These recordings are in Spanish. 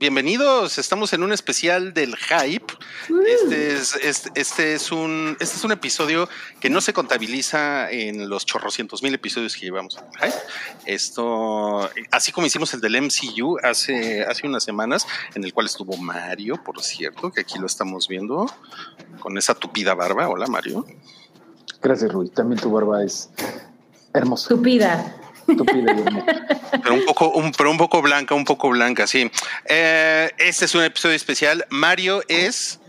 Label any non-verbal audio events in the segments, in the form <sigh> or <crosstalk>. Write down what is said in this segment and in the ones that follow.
Bienvenidos, estamos en un especial del hype. Este es, este, este es un, este es un episodio que no se contabiliza en los chorrocientos mil episodios que llevamos en el hype. Esto, así como hicimos el del MCU hace, hace unas semanas, en el cual estuvo Mario, por cierto, que aquí lo estamos viendo con esa tupida barba. Hola, Mario. Gracias, Rui. También tu barba es hermosa. Estúpida. Estúpida. Pero un poco, un, pero un poco blanca, un poco blanca, sí. Eh, este es un episodio especial. Mario es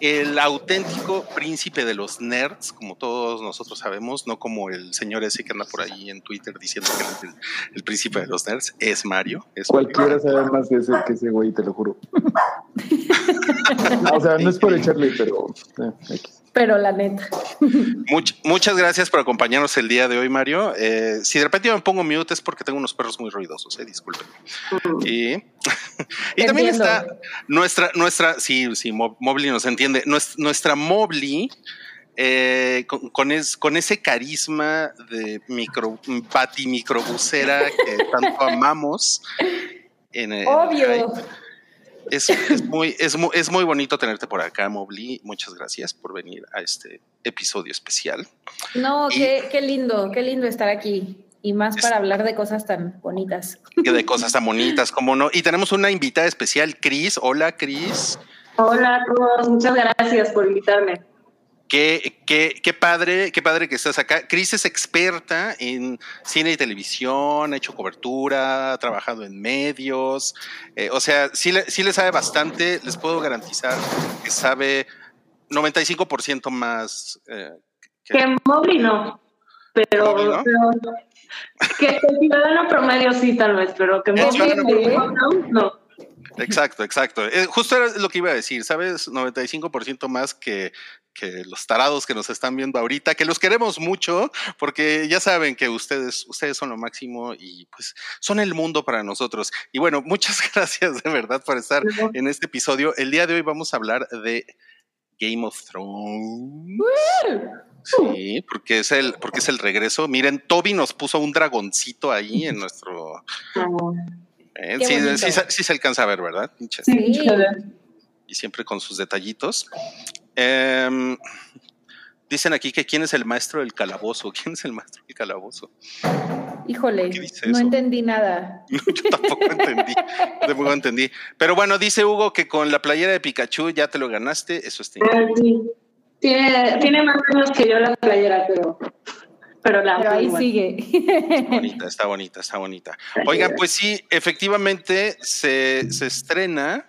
el auténtico príncipe de los nerds, como todos nosotros sabemos, no como el señor ese que anda por ahí en Twitter diciendo que es el, el príncipe de los nerds. Es Mario. Es. Cualquiera sabe más de ese que ese güey, te lo juro. <laughs> o sea, no es por echarle, pero. eh. Pero la neta. Much- muchas gracias por acompañarnos el día de hoy, Mario. Eh, si de repente me pongo mute es porque tengo unos perros muy ruidosos, eh, disculpen. Y, <laughs> y también está nuestra, nuestra, sí, sí, Mo- Mobley nos entiende, Nues- nuestra Mobley. eh, con, con es- con ese carisma de micro, pati microbusera que tanto amamos. En, Obvio. Es, es muy, es, mu- es muy bonito tenerte por acá, Mobley. Muchas gracias por venir a este episodio especial. No, Y- qué, qué lindo, qué lindo estar aquí. Y más Es- para hablar de cosas tan bonitas. que de cosas tan bonitas, como no. Y tenemos una invitada especial, Cris. Hola, Cris. Hola a todos, muchas gracias por invitarme. Qué, qué, qué padre, qué padre que estás acá. Cris es experta en cine y televisión, ha hecho cobertura, ha trabajado en medios. eh, o sea, sí le, sí le sabe bastante. Les puedo garantizar que sabe 95% más. eh, que- Que Mobley no, pero, Mobley no. pero- que el ciudadano promedio sí tal vez, pero que no, no. Exacto, exacto. Eh, justo era lo que iba a decir, ¿sabes? 95% más que, que los tarados que nos están viendo ahorita, que los queremos mucho, porque ya saben que ustedes, ustedes son lo máximo y pues son el mundo para nosotros. Y bueno, muchas <laughs> gracias de verdad por estar en este episodio. El día de hoy vamos a hablar de Game of Thrones. Sí, porque es el, porque es el regreso. Miren, Toby nos puso un dragoncito ahí en nuestro. Eh, sí, se- sí se alcanza a ver, ¿verdad? Pinche Sí, y siempre con sus detallitos. Em, dicen aquí que quién es el maestro del calabozo. <laughs> ¿Quién es el maestro del calabozo? Híjole, ¿Qué dice no entendí nada. <laughs> No, yo tampoco entendí. Tampoco entendí. Pero bueno, dice Hugo que con la playera de Pikachu ya te lo ganaste. Eso está increíble. sí. Tiene, tiene más años que yo la playera, pero, pero la Pero ahí sigue. Está bonita, está bonita, está bonita. Oigan, pues sí, efectivamente se, se estrena,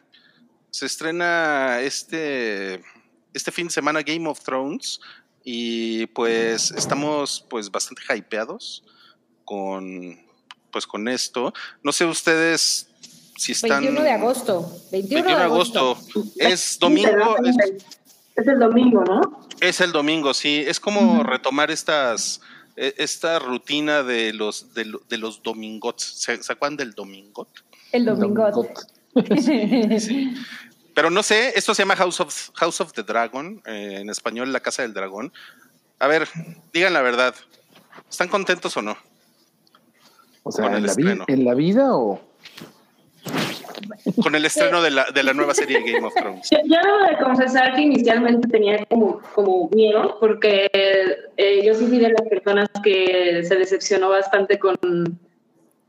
se estrena este, este fin de semana Game of Thrones y pues estamos pues bastante hypeados con pues con esto. No sé ustedes si están 21 de agosto. 21, 21 de agosto. Es domingo, es, Es el domingo, ¿no? es el domingo, sí. Es como retomar estas esta rutina de los de, lo- de los domingots. ¿Se, ¿Se acuerdan del domingot? El domingo. <laughs> Sí. Pero no sé, esto se llama House of, House of the Dragon, eh, en español La Casa del Dragón. A ver, digan la verdad. ¿Están contentos o no? O sea, Con el ¿en la, vi- estreno. ¿en la vida o...? Con el estreno de la, de la nueva serie Game of Thrones. Yo, yo debo de confesar que inicialmente tenía como, como miedo, porque eh, yo sí fui de las personas que se decepcionó bastante con,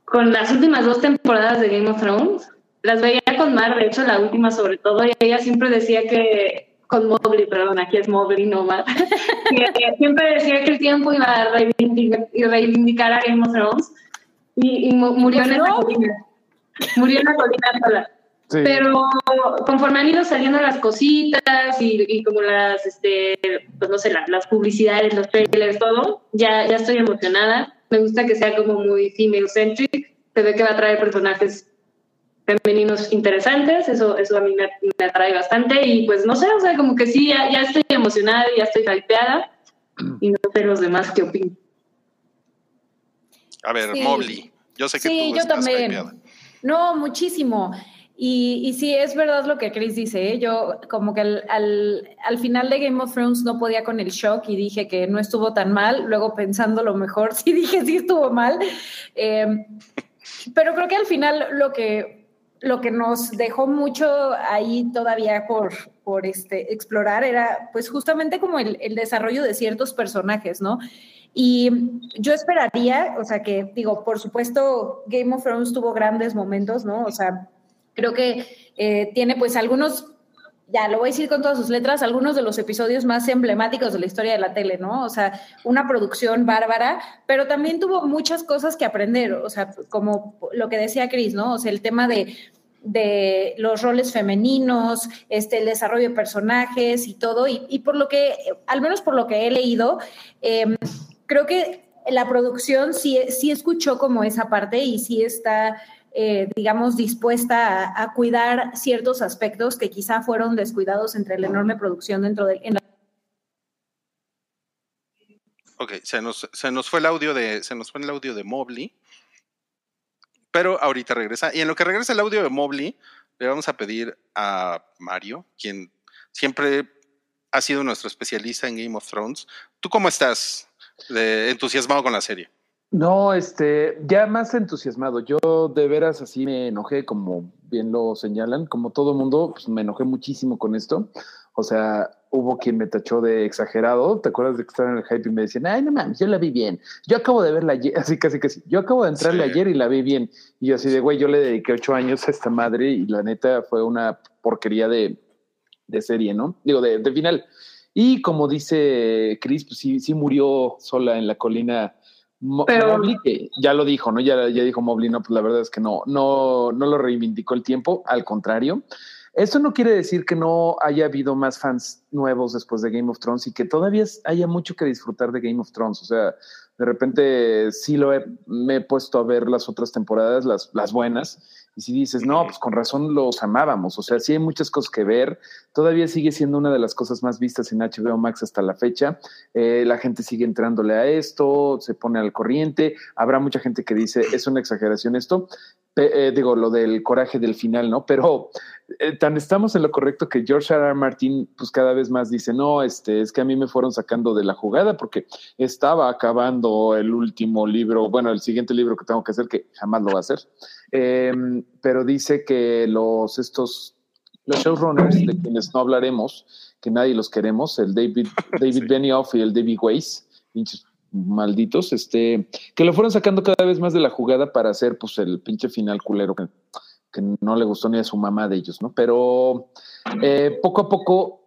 con las últimas dos temporadas de Game of Thrones. Las veía con Mar, de hecho la última sobre todo, y ella siempre decía que, con Mobley, perdón, aquí es Mobley, no Mar, <laughs> que siempre decía que el tiempo iba a reivindicar, reivindicar a Game of Thrones, y, y mu- murió en Pues esa no. colina. Murió en la colina sola. Sí. Pero conforme han ido saliendo las cositas y, y como las, este, pues no sé, la- las publicidades, los trailers, todo, ya, ya estoy emocionada. Me gusta que sea como muy female-centric. Se ve que va a traer personajes femeninos interesantes. Eso, eso a mí me, me atrae bastante. Y pues no sé, o sea, como que sí, ya, ya estoy emocionada, ya estoy hypeada. Y no sé los demás qué opinan. A ver, Sí. Mobley. Yo sé que Sí, tú yo estás también. hypeada. No, muchísimo. Y, sí, es verdad lo que Chris dice. ¿eh? Yo como que al, al, al, final de Game of Thrones no podía con el shock y dije que no estuvo tan mal. Luego pensando lo mejor, <laughs> sí dije sí estuvo mal. Eh, pero creo que al final lo que, lo que nos dejó mucho ahí todavía por, por este, explorar era pues justamente como el, el desarrollo de ciertos personajes, ¿no? Y yo esperaría, o sea, que digo, por supuesto, Game of Thrones tuvo grandes momentos, ¿no? O sea, creo que eh, tiene pues algunos, ya lo voy a decir con todas sus letras, algunos de los episodios más emblemáticos de la historia de la tele, ¿no? O sea, una producción bárbara, pero también tuvo muchas cosas que aprender, o sea, como lo que decía Chris, ¿no? O sea, el tema de de los roles femeninos, este, el desarrollo de personajes y todo, y, por lo que, al menos por lo que he leído, eh, creo que la producción sí, sí escuchó como esa parte y sí está, eh, digamos, dispuesta a, cuidar ciertos aspectos que quizá fueron descuidados entre la enorme producción dentro de... En la... Ok, se nos, se nos fue el audio de, se nos fue el audio de Mobley pero ahorita regresa. Y en lo que regresa el audio de Mobley, le vamos a pedir a Mario, quien siempre ha sido nuestro especialista en Game of Thrones. ¿Tú cómo estás de entusiasmado con la serie? No, este, ya más entusiasmado. Yo de veras así me enojé, como bien lo señalan, como todo mundo, pues me enojé muchísimo con esto. O sea, hubo quien me tachó de exagerado. ¿Te acuerdas de que estaba en el hype y me decían, ay, no mames, yo la vi bien. Yo acabo de verla ayer, <laughs> así casi casi. Yo acabo de entrarle sí. ayer y la vi bien. Y yo así de, güey, yo le dediqué ocho años a esta madre y la neta fue una porquería de, de serie, ¿no? Digo, de, de, final. Y como dice Chris, pues sí, sí murió sola en la colina. Pero, Mobley, que ya lo dijo, ¿no? Ya, ya dijo Mobley, no, pues la verdad es que no, no, no lo reivindicó el tiempo, al contrario. Eso no quiere decir que no haya habido más fans nuevos después de Game of Thrones y que todavía haya mucho que disfrutar de Game of Thrones. O sea, de repente sí lo he, me he puesto a ver las otras temporadas, las, las buenas, y si dices, no, pues con razón los amábamos. O sea, sí hay muchas cosas que ver. Todavía sigue siendo una de las cosas más vistas en HBO Max hasta la fecha. Eh, la gente sigue entrándole a esto, se pone al corriente. Habrá mucha gente que dice, es una exageración esto. Eh, digo, lo del coraje del final, ¿no? Pero eh, tan estamos en lo correcto que George R. R. Martin, pues cada vez más dice, no, este, es que a mí me fueron sacando de la jugada porque estaba acabando el último libro, bueno, el siguiente libro que tengo que hacer, que jamás lo va a hacer. Eh, pero dice que los, estos, los showrunners de quienes no hablaremos, que nadie los queremos, el David, <laughs> David sí. Benioff y el David Weiss, malditos, este, que lo fueron sacando cada vez más de la jugada para hacer pues el pinche final culero que, que no le gustó ni a su mamá de ellos, ¿no? Pero eh, poco a poco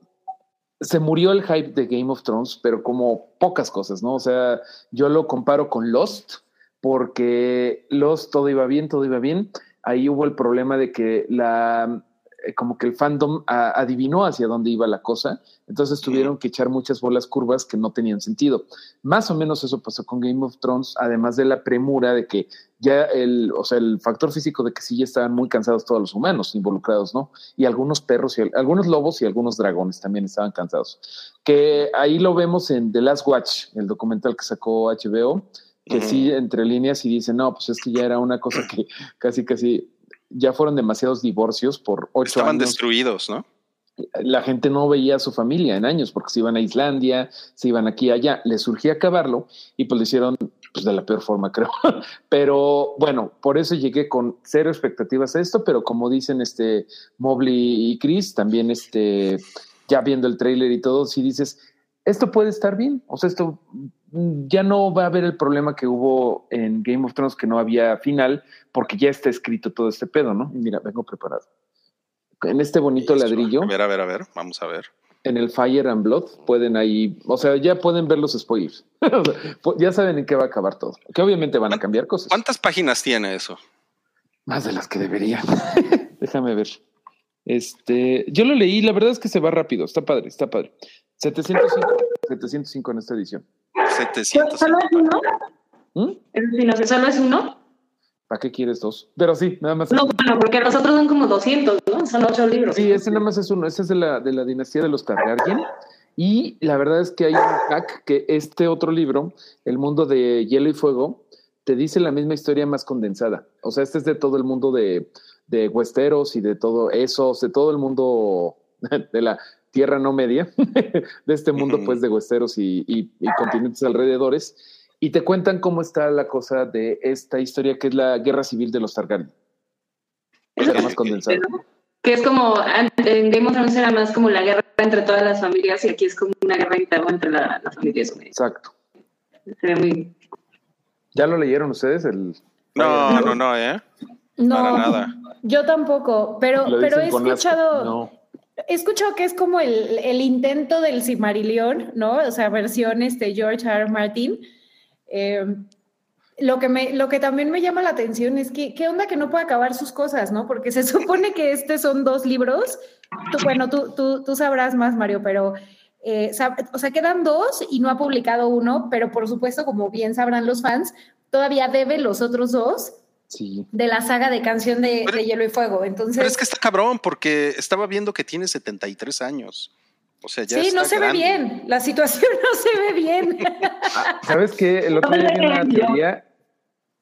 se murió el hype de Game of Thrones, pero como pocas cosas, ¿no? O sea, yo lo comparo con Lost, porque Lost todo iba bien, todo iba bien. Ahí hubo el problema de que la como que el fandom adivinó hacia dónde iba la cosa, entonces tuvieron que echar muchas bolas curvas que no tenían sentido. Más o menos eso pasó con Game of Thrones, además de la premura de que ya el, o sea, el factor físico de que sí ya estaban muy cansados todos los humanos involucrados, ¿no? Y algunos perros, y algunos lobos y algunos dragones también estaban cansados. Que ahí lo vemos en The Last Watch, el documental que sacó HBO, que uh -huh. sí, entre líneas, y dice, no, pues es que ya era una cosa que <clears throat> casi, casi ya fueron demasiados divorcios por ocho Estaban años. destruidos, ¿no? La gente no veía a su familia en años porque se iban a Islandia, se iban aquí y allá. Les surgía acabarlo y pues lo hicieron pues, de la peor forma, <laughs> creo. Pero bueno, por eso llegué con cero expectativas a esto, pero como dicen este Mobley y Chris, también este, ya viendo el trailer y todo, si dices, esto puede estar bien, o sea, esto ya no va a haber el problema que hubo en Game of Thrones, que no había final, porque ya está escrito todo este pedo, ¿no? Y mira, vengo preparado. En este bonito ladrillo. A ver, a ver, a ver, vamos a ver. En el Fire and Blood pueden ahí, o sea, ya pueden ver los spoilers. <laughs> ya saben en qué va a acabar todo. Que obviamente van a cambiar cosas. ¿Cuántas páginas tiene eso? Más de las que debería. <laughs> Déjame ver. Este, yo lo leí, la verdad es que se va rápido, está padre, está padre. 705, 705 en esta edición. 700. ¿Solo es uno? ¿Mm? ¿Es ¿Solo es uno? ¿Para qué quieres dos? Pero sí, nada más. No, bueno, porque los otros son como 200, ¿no? Son ocho libros. Sí, ese nada más es uno. Ese es de la, de la dinastía de los Targaryen. Y la verdad es que hay un hack que este otro libro, El mundo de hielo y fuego, te dice la misma historia más condensada. O sea, este es de todo el mundo de de Westeros y de todo eso, de todo el mundo <laughs> de la tierra no media, <laughs> de este mundo pues de Westeros y, y, y continentes alrededores, y te cuentan cómo está la cosa de esta historia que es la guerra civil de los Targaryen. Eso más condensado. Que es como, en Game of Thrones era más como la guerra entre todas las familias y aquí es como una guerra interna entre la, las familias. Exacto. Muy... ¿Ya lo leyeron ustedes? El... No, no, no, ¿eh? No, Para nada. yo tampoco, pero, pero he escuchado, No. He escuchado que es como el, el intento del Cimarilión, ¿no? O sea, versión este George R. Martin. Eh, lo que, me, lo que también me llama la atención es que, ¿qué onda que no puede acabar sus cosas, no? Porque se <laughs> supone que estos son dos libros. Bueno, tú, tú, tú sabrás más, Mario, pero, eh, o sea, quedan dos y no ha publicado uno, pero por supuesto, como bien sabrán los fans, todavía debe los otros dos Sí. de la saga de canción de, Pero- de Hielo y Fuego. Entonces, Pero es que está cabrón porque estaba viendo que tiene 73 años. O sea, ya sí, no se grande. ve bien. La situación <laughs> no se ve bien. ¿Sabes qué? El otro día vi una teoría,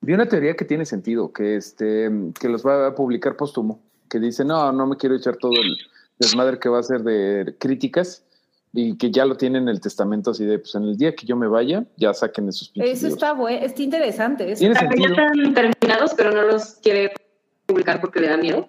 vi una teoría que tiene sentido, que este, que los va a publicar póstumo, que dice, no, no me quiero echar todo el desmadre que va a ser de críticas y que ya lo tienen en el testamento así de, pues en el día que yo me vaya, ya saquen esos pinches Eso está bueno, está interesante. eso. Tiene O sea, que ya están terminados, pero no los quiere publicar porque le da miedo.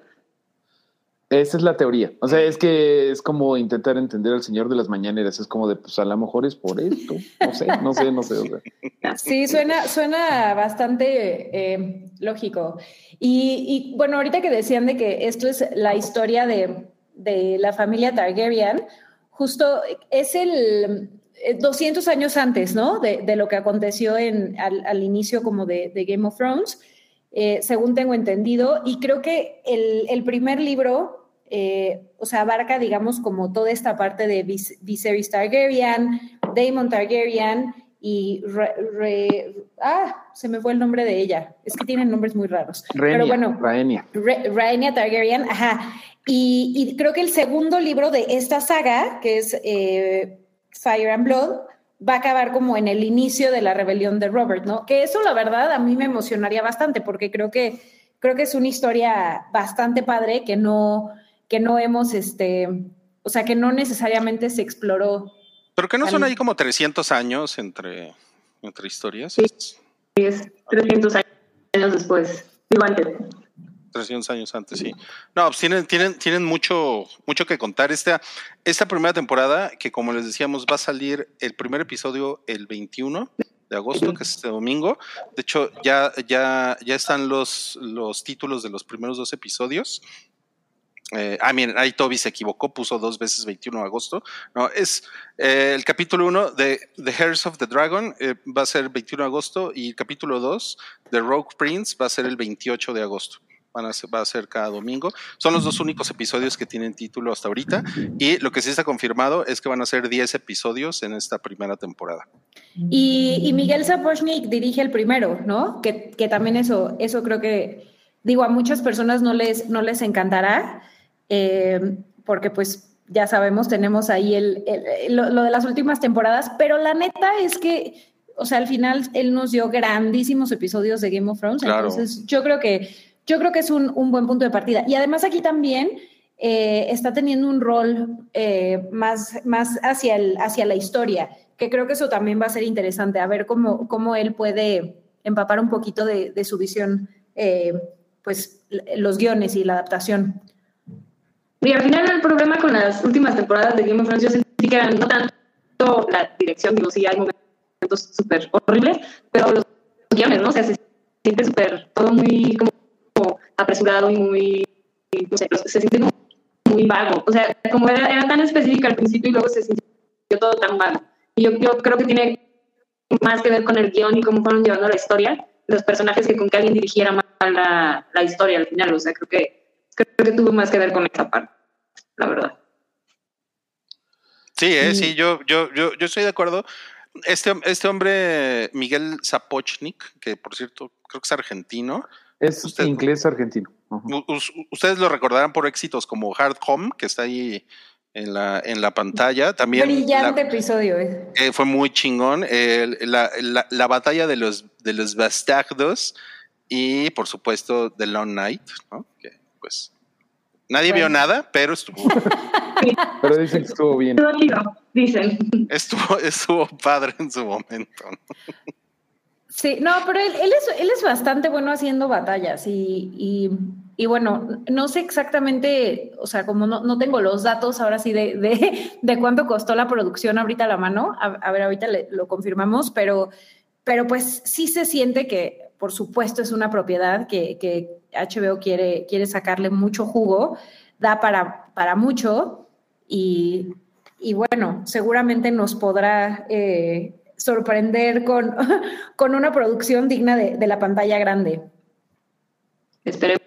Esa es la teoría. O sea, es que es como intentar entender al señor de las mañaneras. Es como de, pues a lo mejor es por esto. No sé, no sé, no sé. o sea. <laughs> Sí, suena, suena bastante eh, lógico. Y, y, bueno, ahorita que decían de que esto es la historia de, de la familia Targaryen, justo es el eh, 200 años antes, ¿no? De, de lo que aconteció en, al, al inicio como de, de Game of Thrones, eh, según tengo entendido. Y creo que el, el primer libro, eh, o sea, abarca, digamos, como toda esta parte de Vis- Viserys Targaryen, Daemon Targaryen y Re- Re- ah, se me fue el nombre de ella. Es que tienen nombres muy raros. Rhaenyra, Pero bueno. Re- Targaryen, ajá. Y, y creo que el segundo libro de esta saga, que es eh, Fire and Blood, va a acabar como en el inicio de la rebelión de Robert, ¿no? Que eso, la verdad, a mí me emocionaría bastante, porque creo que, creo que es una historia bastante padre que no, que no hemos, este, o sea, que no necesariamente se exploró. Pero que no son ahí como 300 años entre, entre historias. Sí. Es 300 años después. Digo antes. 300 años antes, sí. No, pues tienen, tienen, tienen mucho, mucho que contar. Esta, esta primera temporada, que como les decíamos, va a salir el primer episodio el 21 de agosto, que es este domingo. De hecho, ya, ya, ya están los, los títulos de los primeros dos episodios. Eh, ah, miren, ahí Toby se equivocó, puso dos veces 21 de agosto. No, es eh, el capítulo 1 de The Hairs of the Dragon, eh, va a ser el 21 de agosto, y el capítulo 2 de Rogue Prince va a ser el 28 de agosto. Van a ser, va a ser cada domingo. Son los dos únicos episodios que tienen título hasta ahorita. Y lo que sí está confirmado es que van a ser 10 episodios en esta primera temporada. Y, y Miguel Sapochnik dirige el primero, ¿no? Que, que también eso, eso creo que, digo, a muchas personas no les, no les encantará, eh, porque pues ya sabemos, tenemos ahí el, el- lo, lo de las últimas temporadas, pero la neta es que, o sea, al final él nos dio grandísimos episodios de Game of Thrones, Claro. entonces yo creo que, yo creo que es un, un buen punto de partida. Y además aquí también eh, está teniendo un rol eh, más, más hacia, el, hacia la historia, que creo que eso también va a ser interesante, a ver cómo, cómo él puede empapar un poquito de, de su visión, eh, pues los guiones y la adaptación. Y al final el problema con las últimas temporadas de Game of Thrones yo sentí que eran no tanto la dirección, digo, sí hay momentos súper horribles, pero los guiones, ¿no? O sea, se siente súper, todo muy como, como apresurado y muy, no sé, se siente como muy vago. O sea, como era, era tan específica al principio y luego se sintió todo tan vago. Y yo, yo creo que tiene más que ver con el guion y cómo fueron llevando la historia, los personajes que con que alguien dirigiera más la, la historia al final. O sea, creo que creo que tuvo más que ver con esa parte, la verdad. Sí, eh, sí, yo, yo, yo, yo estoy de acuerdo. Este, este hombre, Miguel Zapochnik, que por cierto creo que es argentino, Es Usted- inglés argentino. Ustedes lo recordarán por éxitos como Hard Home, que está ahí en la, en la pantalla. También la- Brillante episodio. eh. eh, fue muy chingón. La, la- la batalla de los, de los bastardos y, por supuesto, The Long Night, ¿no? que pues nadie vio nada, pero estuvo. <laughs> pero dicen que estuvo bien. Dicen. Estuvo, estuvo padre en su momento. Sí, no, pero él, él, es, él es bastante bueno haciendo batallas y, y, y, bueno, no sé exactamente, o sea, como no, no tengo los datos ahora sí de, de, de, cuánto costó la producción ahorita a la mano, a, a ver, ahorita le, lo confirmamos, pero, pero pues sí se siente que, por supuesto, es una propiedad que, que HBO quiere, quiere sacarle mucho jugo, da para, para mucho y, y bueno, seguramente nos podrá... Eh, sorprender con, <laughs> con una producción digna de, de la pantalla grande. Esperemos.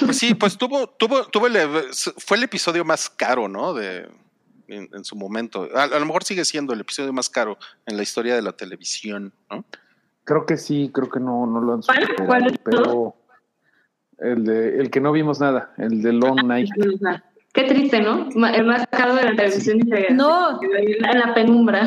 Pues sí, pues tuvo, tuvo, tuvo el, fue el episodio más caro, ¿no? De, en, en su momento. A, a, lo mejor sigue siendo el episodio más caro en la historia de la televisión, ¿no? Creo que sí, creo que no, no lo han superado, ¿Cuál? ¿Cuál pero el de el que no vimos nada, el de Long Night. Qué triste, ¿no? El más caro de la televisión. Sí. No. En la penumbra.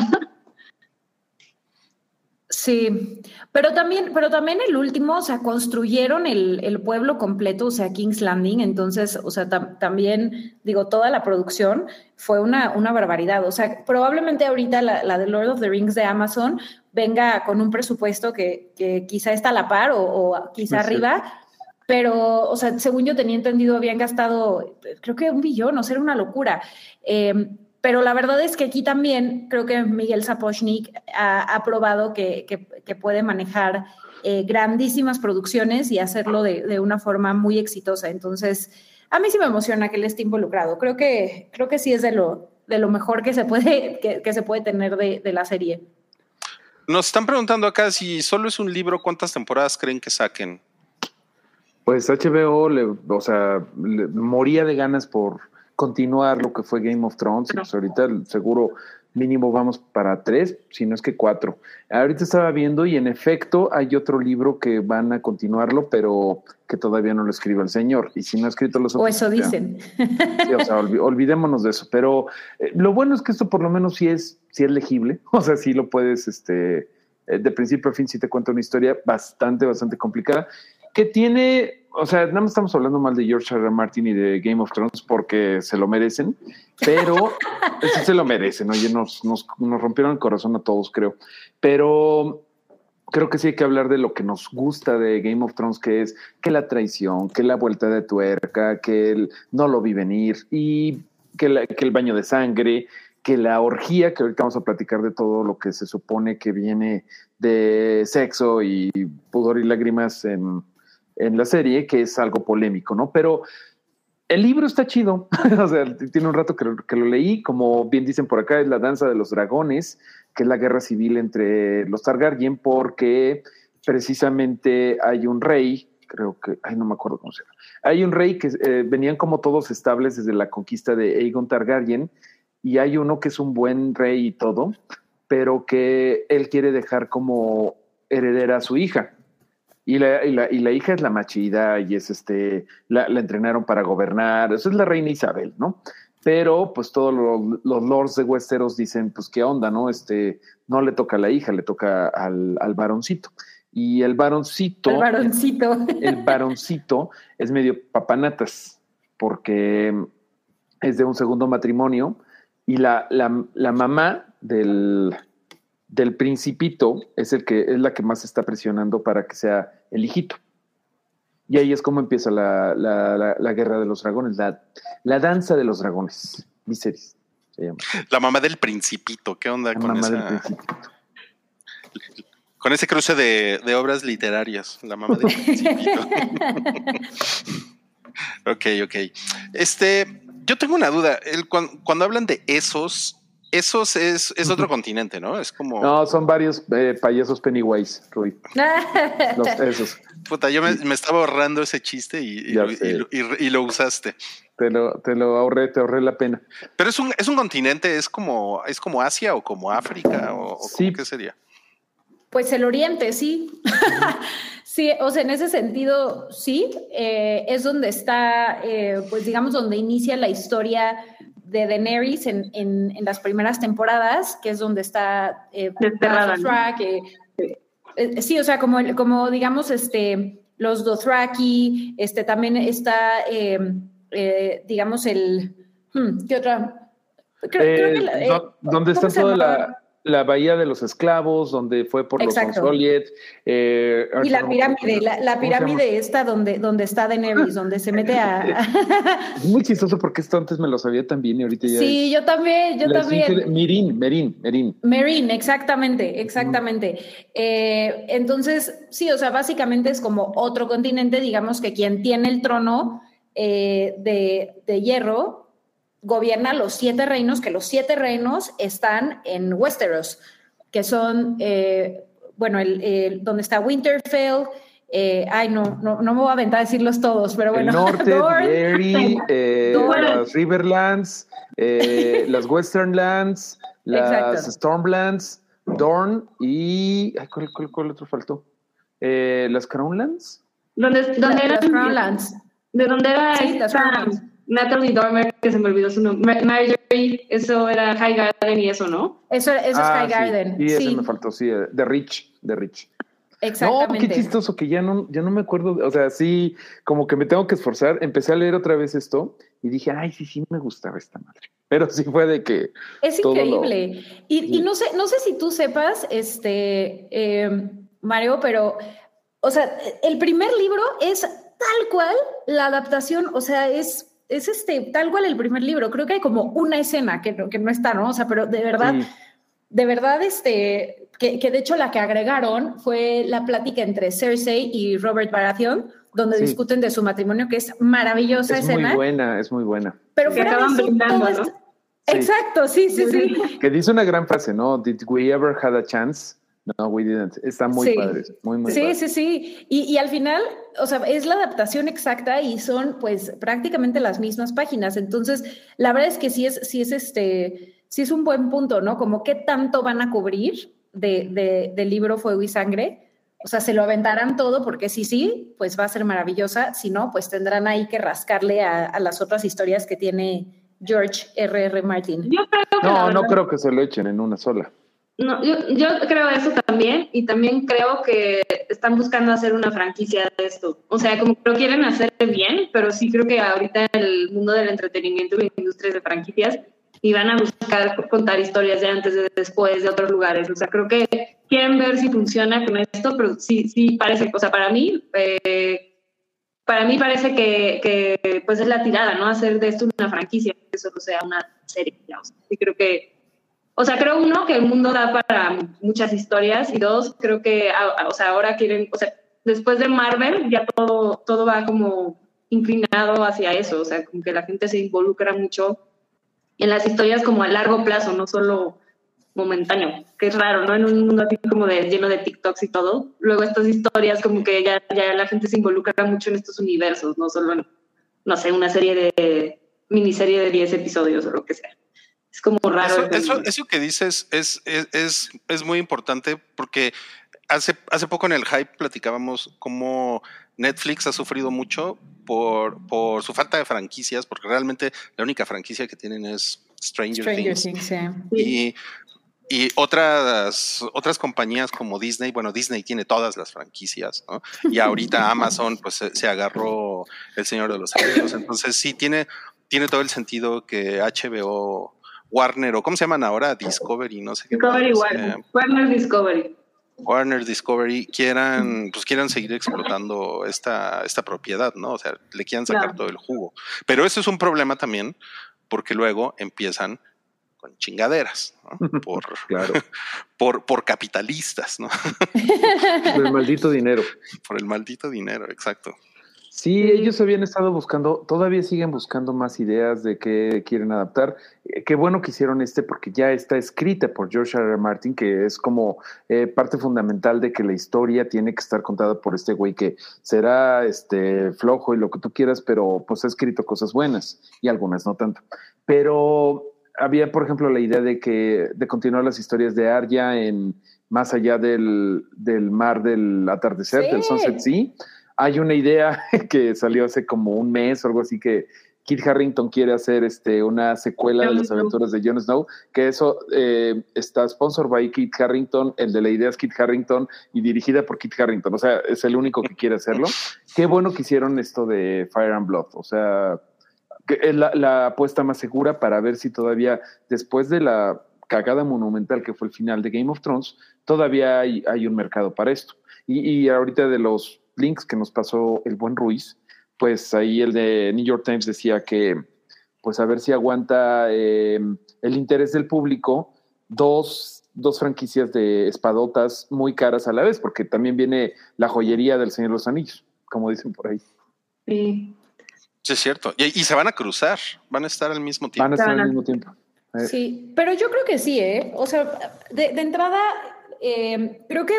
Sí, pero también, pero también el último, o sea, construyeron el, el pueblo completo, o sea, King's Landing, entonces, o sea, tam, también, digo, toda la producción fue una, una barbaridad, o sea, probablemente ahorita la, la, de Lord of the Rings de Amazon venga con un presupuesto que, que quizá está a la par o, o quizá sí. arriba, pero, o sea, según yo tenía entendido, habían gastado, creo que un billón, o sea, era una locura. Eh, pero la verdad es que aquí también creo que Miguel Sapochnik ha, ha probado que, que, que, puede manejar eh, grandísimas producciones y hacerlo de, de, una forma muy exitosa. Entonces, a mí sí me emociona que él esté involucrado. Creo que, creo que sí es de lo, de lo mejor que se puede, que, que se puede tener de, de la serie. Nos están preguntando acá si solo es un libro, ¿cuántas temporadas creen que saquen? Pues HBO, le, o sea, le, moría de ganas por continuar lo que fue Game of Thrones. Y pues ahorita seguro mínimo vamos para tres, si no es que cuatro. Ahorita estaba viendo y en efecto hay otro libro que van a continuarlo, pero que todavía no lo escribe el señor. Y si no ha escrito los otros. O eso dicen. Sí, o sea, olvid olvidémonos de eso. Pero eh, lo bueno es que esto por lo menos sí es, sí es legible. <laughs> O sea, sí lo puedes, este, de principio a fin, sí te cuenta una historia bastante, bastante complicada que tiene, o sea, nada más estamos hablando mal de George R. R. Martin y de Game of Thrones porque se lo merecen, pero <laughs> sí se lo merecen, oye, nos, nos, nos rompieron el corazón a todos, creo. Pero creo que sí hay que hablar de lo que nos gusta de Game of Thrones, que es que la traición, que la vuelta de tuerca, que el no lo vi venir y que, la, que el baño de sangre, que la orgía, que ahorita vamos a platicar de todo lo que se supone que viene de sexo y pudor y lágrimas en, en la serie, que es algo polémico, ¿no? Pero el libro está chido, <laughs> o sea, tiene un rato que lo, leí, como bien dicen por acá, es la danza de los dragones, que es la guerra civil entre los Targaryen, porque precisamente hay un rey, creo que, ay, no me acuerdo cómo se llama, hay un rey que eh, venían como todos estables desde la conquista de Aegon Targaryen, y hay uno que es un buen rey y todo, pero que él quiere dejar como heredera a su hija. Y la, y la, y la hija es la machida y es este, la, la, entrenaron para gobernar, eso es la reina Isabel, ¿no? Pero pues todos los, los, lords de Westeros dicen, pues qué onda, ¿no? Este, no le toca a la hija, le toca al, al varoncito. Y el varoncito. El varoncito. El, varoncito es medio papanatas, porque es de un segundo matrimonio y la, la, la mamá del, del principito es el que es la que más está presionando para que sea el hijito. Y ahí es como empieza la, la, la, la guerra de los dragones, la, danza de los dragones. Viserys se llama. La mamá del principito, ¿qué onda con esa? Con ese cruce de, de, obras literarias, la mamá del principito. <laughs> ok, ok. Este, yo tengo una duda. El, cuando, cuando hablan de esos, esos es, es otro continente, ¿no? Es como. No, son varios eh, payasos Pennywise, Rui. <laughs> Los, esos. Puta, yo me, me, estaba ahorrando ese chiste y, y, y, y, lo usaste. Te lo, te lo ahorré, te ahorré la pena. Pero es un, es un continente, es como, es como Asia o como África o, o sí. qué sería. Pues el Oriente, sí. <laughs> sí, o sea, en ese sentido, sí. Eh, es donde está, eh, pues digamos, donde inicia la historia de Daenerys en, en, en, las primeras temporadas, que es donde está eh, Track, eh, eh, sí, o sea, como, como digamos, este, los Dothraki, este, también está, eh, eh, digamos, el... hmm, ¿Qué otra? Creo- creo que la- Eh, eh, ¿cómo está toda la, la bahía de los esclavos, donde fue por Exacto. los Consoliet. eh, Y la pirámide, la, pirámide esta donde, donde está Daenerys, donde se mete a... <laughs> Es muy chistoso porque esto antes me lo sabía también y ahorita ya. sí, yo también, yo la también. de- Mirin, Merin, Merin. Marine, exactamente, exactamente. Eh, entonces, sí, o sea, básicamente es como otro continente, digamos que quien tiene el trono eh, de, de hierro gobierna los siete reinos, que los siete reinos están en Westeros, que son, eh, bueno, el, el- donde está Winterfell. eh, ay, no, no, no me voy a aventar a decirlos todos, pero bueno. el norte, <laughs> Derry, eh, <laughs> las Riverlands, eh, las Westernlands, las Exacto. Stormlands, Dorn y. ay, ¿cuál, cuál, cuál otro faltó? Eh, las Crownlands. ¿Dónde, dónde las eran? Crownlands. ¿De dónde era Sí, las Crownlands. Natalie Dormer, que se me olvidó su nombre? Ma- Marjorie, eso era High Garden y eso, ¿no? Eso, eso Ah, es High Garden. Sí, sí, ese sí, me faltó, sí, eh, de Rich, de Rich. No, exactamente. qué chistoso que ya no, ya no me acuerdo. O sea, sí, como que me tengo que esforzar. Empecé a leer otra vez esto y dije, ay, sí, sí me gustaba esta madre. Pero sí fue de que Es lo- increíble. Y, y Sí. no sé, no sé si tú sepas, este, eh, Mario, pero, o sea, el primer libro es tal cual la adaptación, o sea, es, es este, tal cual el primer libro. Creo que hay como una escena que, no- que no está, ¿no? O sea, pero de verdad, sí, de verdad, este, que, que de hecho la que agregaron fue la plática entre Cersei y Robert Baratheon, donde Sí. discuten de su matrimonio, que es maravillosa es escena. muy buena, es muy buena. Pero Que acaban eso, brindando, todo ¿no? es- Sí. Exacto, sí, sí, sí. Que dice una gran frase, ¿no? Did we ever had a chance? No, we didn't. Está muy Sí. padre, muy, muy Sí, padre. sí, sí. Y, y al final, o sea, es la adaptación exacta y son pues prácticamente las mismas páginas. Entonces, la verdad es que sí es, sí es este, sí es un buen punto, ¿no? Como qué tanto van a cubrir de, de- del libro Fuego y Sangre. O sea, se lo aventarán todo porque sí, sí, pues va a ser maravillosa. Si no, pues tendrán ahí que rascarle a, a las otras historias que tiene George R. R. Martin. Yo creo que la No, no creo que se lo echen en una sola. No, yo, yo creo eso también y también creo que están buscando hacer una franquicia de esto. O sea, como lo quieren hacer bien, pero sí creo que ahorita en el mundo del entretenimiento y industrias de franquicias y van a buscar contar historias de antes, de después, de otros lugares. O sea, creo que quieren ver si funciona con esto, pero sí, sí parece, o sea, para mí, eh, para mí parece que, que, pues es la tirada, ¿no? Hacer de esto una franquicia, que solo sea una serie. digamos. Sí creo que o sea, creo uno que el mundo da para muchas historias y dos, creo que, o sea, ahora quieren, o sea, después de Marvel ya todo, todo va como inclinado hacia eso, o sea, como que la gente se involucra mucho en las historias como a largo plazo, no solo momentáneo, que es raro, ¿no? En un mundo así como de lleno de TikToks y todo, luego estas historias como que ya, ya la gente se involucra mucho en estos universos, no solo en, no sé, una serie de, miniserie de 10 episodios o lo que sea. Es como raro. Eso, eso, eso que dices es, es, es, es muy importante porque hace, hace poco en el hype platicábamos cómo Netflix ha sufrido mucho por, por su falta de franquicias, porque realmente la única franquicia que tienen es Stranger, Stranger Things. Things, sí. Y, y otras, otras compañías como Disney, bueno, Disney tiene todas las franquicias, ¿no? Y ahorita Amazon pues se, se agarró El Señor de los Anillos, entonces sí tiene, tiene todo el sentido que HBO, Warner o ¿cómo se llaman ahora? Discovery, no sé qué. Discovery Warner. eh, Warner Discovery. Warner Discovery quieran, pues quieran seguir explotando esta, esta propiedad, ¿no? O sea, le quieran sacar Claro. todo el jugo. Pero eso es un problema también, porque luego empiezan con chingaderas, ¿no? <laughs> Por, Claro. <laughs> por, por capitalistas, ¿no? <laughs> Por el maldito dinero. Por el maldito dinero, exacto. Sí, ellos habían estado buscando, todavía siguen buscando más ideas de qué quieren adaptar. Eh, qué bueno que hicieron este porque ya está escrita por George R. R. Martin, que es como eh, parte fundamental de que la historia tiene que estar contada por este güey que será este flojo y lo que tú quieras, pero pues ha escrito cosas buenas y algunas no tanto. Pero había, por ejemplo, la idea de que de continuar las historias de Arya en más allá del, del mar del atardecer, Sí. del Sunset Sea. Hay una idea <laughs> que salió hace como un mes o algo así que, Kit Harrington quiere hacer este, una secuela de las aventuras de Jon Snow, que eso eh, está sponsor by Kit Harrington, el de la idea es Kit Harrington y dirigida por Kit Harrington, o sea, es el único que quiere hacerlo. Qué bueno que hicieron esto de Fire and Blood, o sea, que es la, la apuesta más segura para ver si todavía después de la cagada monumental que fue el final de Game of Thrones, todavía hay, hay un mercado para esto. Y, y, ahorita de los links que nos pasó el buen Ruiz, pues ahí el de New York Times decía que, pues a ver si aguanta eh, el interés del público dos, dos franquicias de espadotas muy caras a la vez, porque también viene la joyería del Señor de los Anillos, como dicen por ahí. Sí. Sí, es cierto. Y, y, se van a cruzar, van a estar al mismo tiempo. Van a estar al mismo tiempo. Eh. Sí, pero yo creo que sí, ¿eh? O sea, de, de entrada, eh, creo que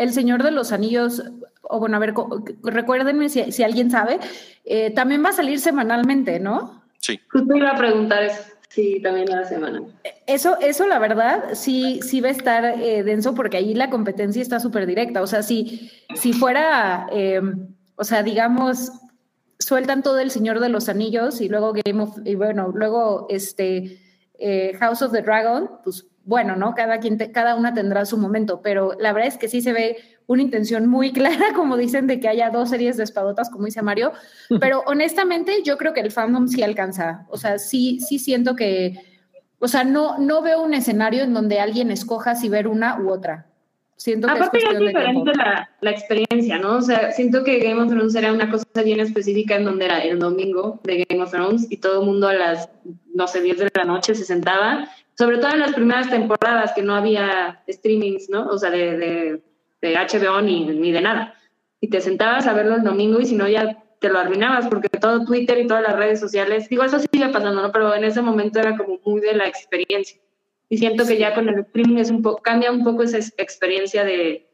El Señor de los Anillos, o bueno, a ver, recuérdenme si, si alguien sabe, eh, también va a salir semanalmente, ¿no? Sí. Justo iba a preguntar eso. Sí, también la semana. Eso, eso la verdad, sí, sí va a estar eh, denso porque ahí la competencia está súper directa. O sea, si, si fuera, eh, o sea, digamos, sueltan todo el Señor de los Anillos y luego Game of, y bueno, luego este eh, House of the Dragon, pues bueno, ¿no? Cada, quien te, cada una tendrá su momento, pero la verdad es que sí se ve una intención muy <laughs> clara, como dicen, de que haya dos series de espadotas, como dice Mario, pero honestamente yo creo que el fandom sí alcanza, o sea, sí, sí siento que, o sea, no, no veo un escenario en donde alguien escoja si ver una u otra. Siento que Aparte es, es diferente la, la, experiencia, ¿no? O sea, siento que Game of Thrones era una cosa bien específica en donde era el domingo de Game of Thrones y todo el mundo a las, no sé, 10 de la noche se sentaba, sobre todo en las primeras temporadas que no había streamings, ¿no? O sea, de, de, de HBO ni, ni de nada. Y te sentabas a verlo el domingo y si no ya te lo arruinabas porque todo Twitter y todas las redes sociales, digo, eso sigue pasando, ¿no? Pero en ese momento era como muy de la experiencia. Y siento que ya con el streaming es un poco, cambia un poco esa experiencia de,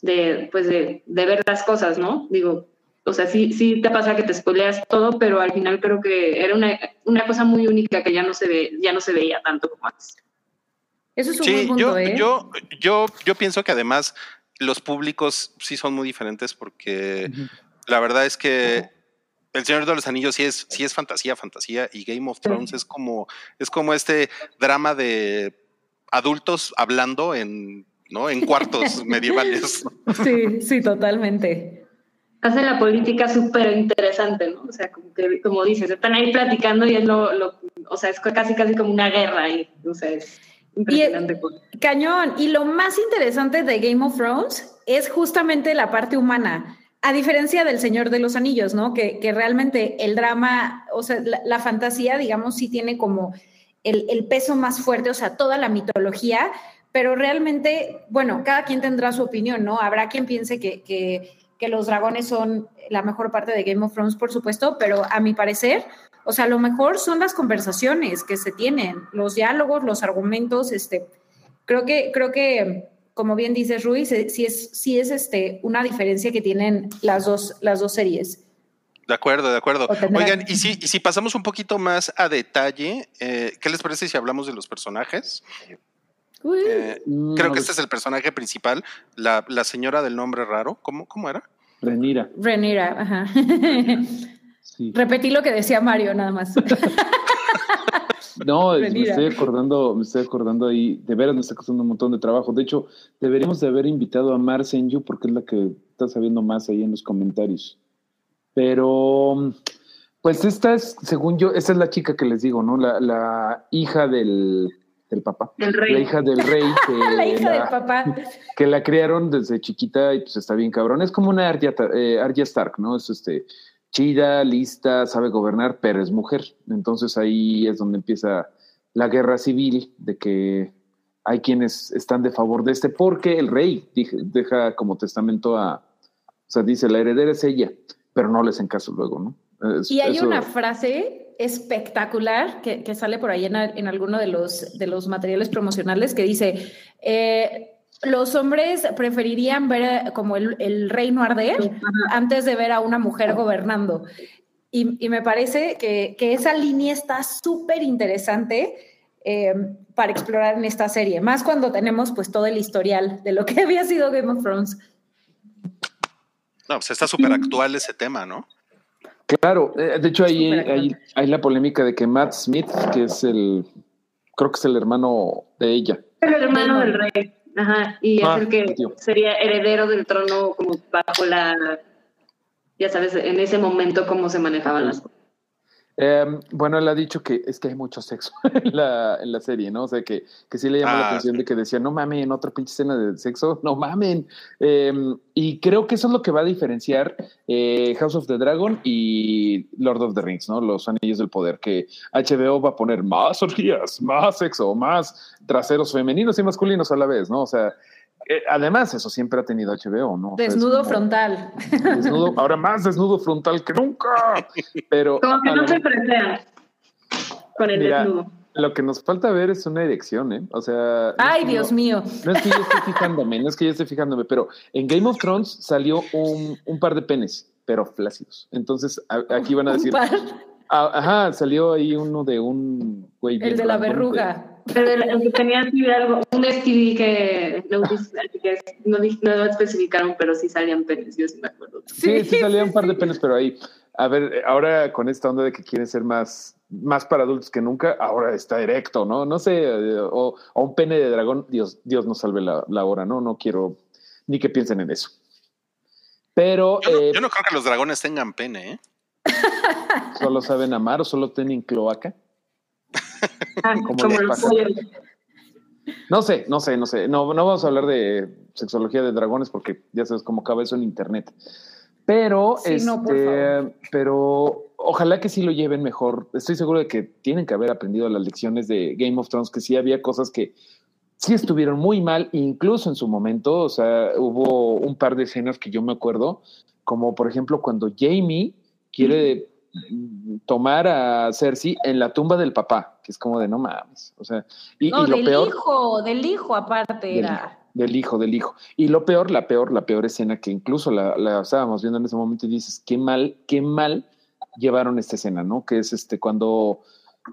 de pues de, de, ver las cosas, ¿no? Digo, o sea, sí, sí te pasa que te spoileas todo, pero al final creo que era una, una cosa muy única que ya no se ve, ya no se veía tanto como antes. Eso es un sí, buen punto, yo, ¿eh? yo, yo, yo pienso que además los públicos sí son muy diferentes porque uh -huh. la verdad es que uh -huh. El Señor de los Anillos sí es, sí es fantasía, fantasía, y Game of Thrones sí. es como, es como este drama de adultos hablando en, ¿no? en cuartos <laughs> medievales. Sí, sí, totalmente. Hace la política súper interesante, ¿no? O sea, como, que, como dices, están ahí platicando y es lo, lo, o sea, es casi, casi como una guerra ahí, o sea, es impresionante. Y, cañón, y lo más interesante de Game of Thrones es justamente la parte humana a diferencia del Señor de los Anillos, ¿no? Que, que realmente el drama, o sea, la, fantasía, digamos, sí tiene como el, el, peso más fuerte, o sea, toda la mitología, pero realmente, bueno, cada quien tendrá su opinión, ¿no? Habrá quien piense que, que, que los dragones son la mejor parte de Game of Thrones, por supuesto, pero a mi parecer, o sea, lo mejor son las conversaciones que se tienen, los diálogos, los argumentos, este, creo que, creo que como bien dices, Ruiz, sí es, sí es este, una diferencia que tienen las dos, las dos series. De acuerdo, de acuerdo. Oigan, y si, y si pasamos un poquito más a detalle, eh, ¿qué les parece si hablamos de los personajes? Eh, creo que este es el personaje principal, la, la, señora del nombre raro. ¿Cómo, cómo era? Renira. Renira, ajá. <laughs> Sí. Repetí lo que decía Mario, nada más. <laughs> No, me estoy acordando, me estoy acordando ahí, de veras me está costando un montón de trabajo. De hecho, deberíamos de haber invitado a Mar Senju porque es la que está sabiendo más ahí en los comentarios. Pero, pues esta es, según yo, esta es la chica que les digo, ¿no? La, la hija del, del papá. Del rey. La hija del rey. Que <laughs> la hija la, del papá. <laughs> Que la criaron desde chiquita y pues está bien cabrón. Es como una Arya, eh, Arya Stark, ¿no? Es este chida, lista, sabe gobernar, pero es mujer. Entonces ahí es donde empieza la guerra civil de que hay quienes están de favor de este, porque el rey deja como testamento a, o sea, dice, la heredera es ella, pero no les hacen caso luego, ¿no? Es, y hay eso... una frase espectacular que, que sale por ahí en, en, alguno de los, de los materiales promocionales que dice, eh, los hombres preferirían ver como el, el reino arder antes de ver a una mujer gobernando. Y, y me parece que, que, esa línea está súper interesante eh, para explorar en esta serie, más cuando tenemos pues todo el historial de lo que <laughs> había sido Game of Thrones. No, pues está súper actual ese tema, ¿no? Claro, eh, de hecho ahí actor. hay, hay la polémica de que Matt Smith, que es el, creo que es el hermano de ella. El hermano del rey. Ajá. Y Ah, es el que tío. sería heredero del trono como bajo la... Ya sabes, en ese momento cómo se manejaban las cosas. Eh, bueno, él ha dicho que es que hay mucho sexo <laughs> en la, en la serie, ¿no? O sea, que, que sí le llamó la Ah, atención de que decía, no mamen, otra pinche escena de sexo, no mamen. Eh, y creo que eso es lo que va a diferenciar eh, House of the Dragon y Lord of the Rings, ¿no? Los Anillos del Poder, que HBO va a poner más <laughs> orgías, más sexo, más traseros femeninos y masculinos a la vez, ¿no? O sea, eh, además, eso siempre ha tenido HBO, ¿no? O sea, es Desnudo como frontal. desnudo- ahora más desnudo frontal que nunca. Pero Como que no lo- se presean con el Mira, desnudo. Lo que nos falta ver es una erección, ¿eh? O sea. Ay, Dios mío. No es que yo esté fijándome, no es que yo esté fijándome, pero en Game of Thrones salió un, un par de penes, pero flácidos. Entonces a- aquí van a decir. Un par. ah, ajá, salió ahí uno de un güey. El de la verruga. Pero el, el que tenía así algo, un STD que no, que no, no especificaron, pero sí salían penes, yo sí me acuerdo. Sí, sí, salía un par de penes, pero ahí. A ver, ahora con esta onda de que quieren ser más, más para adultos que nunca, ahora está erecto, ¿no? No sé, o, o un pene de dragón, Dios, Dios nos salve la, la hora, ¿no? No quiero ni que piensen en eso. Pero Yo no, eh, yo no creo que los dragones tengan pene, ¿eh? solo saben amar o solo tienen cloaca. Ah, <laughs> Como les pasa. No sé, no sé, no sé. No, no vamos a hablar de sexología de dragones porque ya sabes cómo acaba eso en internet. Pero, Sí, este, no, pero ojalá que sí lo lleven mejor. Estoy seguro de que tienen que haber aprendido las lecciones de Game of Thrones, que sí había cosas que sí estuvieron muy mal, incluso en su momento. O sea, hubo un par de escenas que yo me acuerdo, como por ejemplo cuando Jamie quiere tomar a Cersei en la tumba del papá, que es como de no mames. O sea, y, No, y lo del peor hijo, del hijo aparte del era. hijo, del hijo, del hijo. Y lo peor, la peor, la peor escena que incluso la, la estábamos viendo en ese momento y dices, qué mal, qué mal llevaron esta escena, ¿no? Que es este cuando,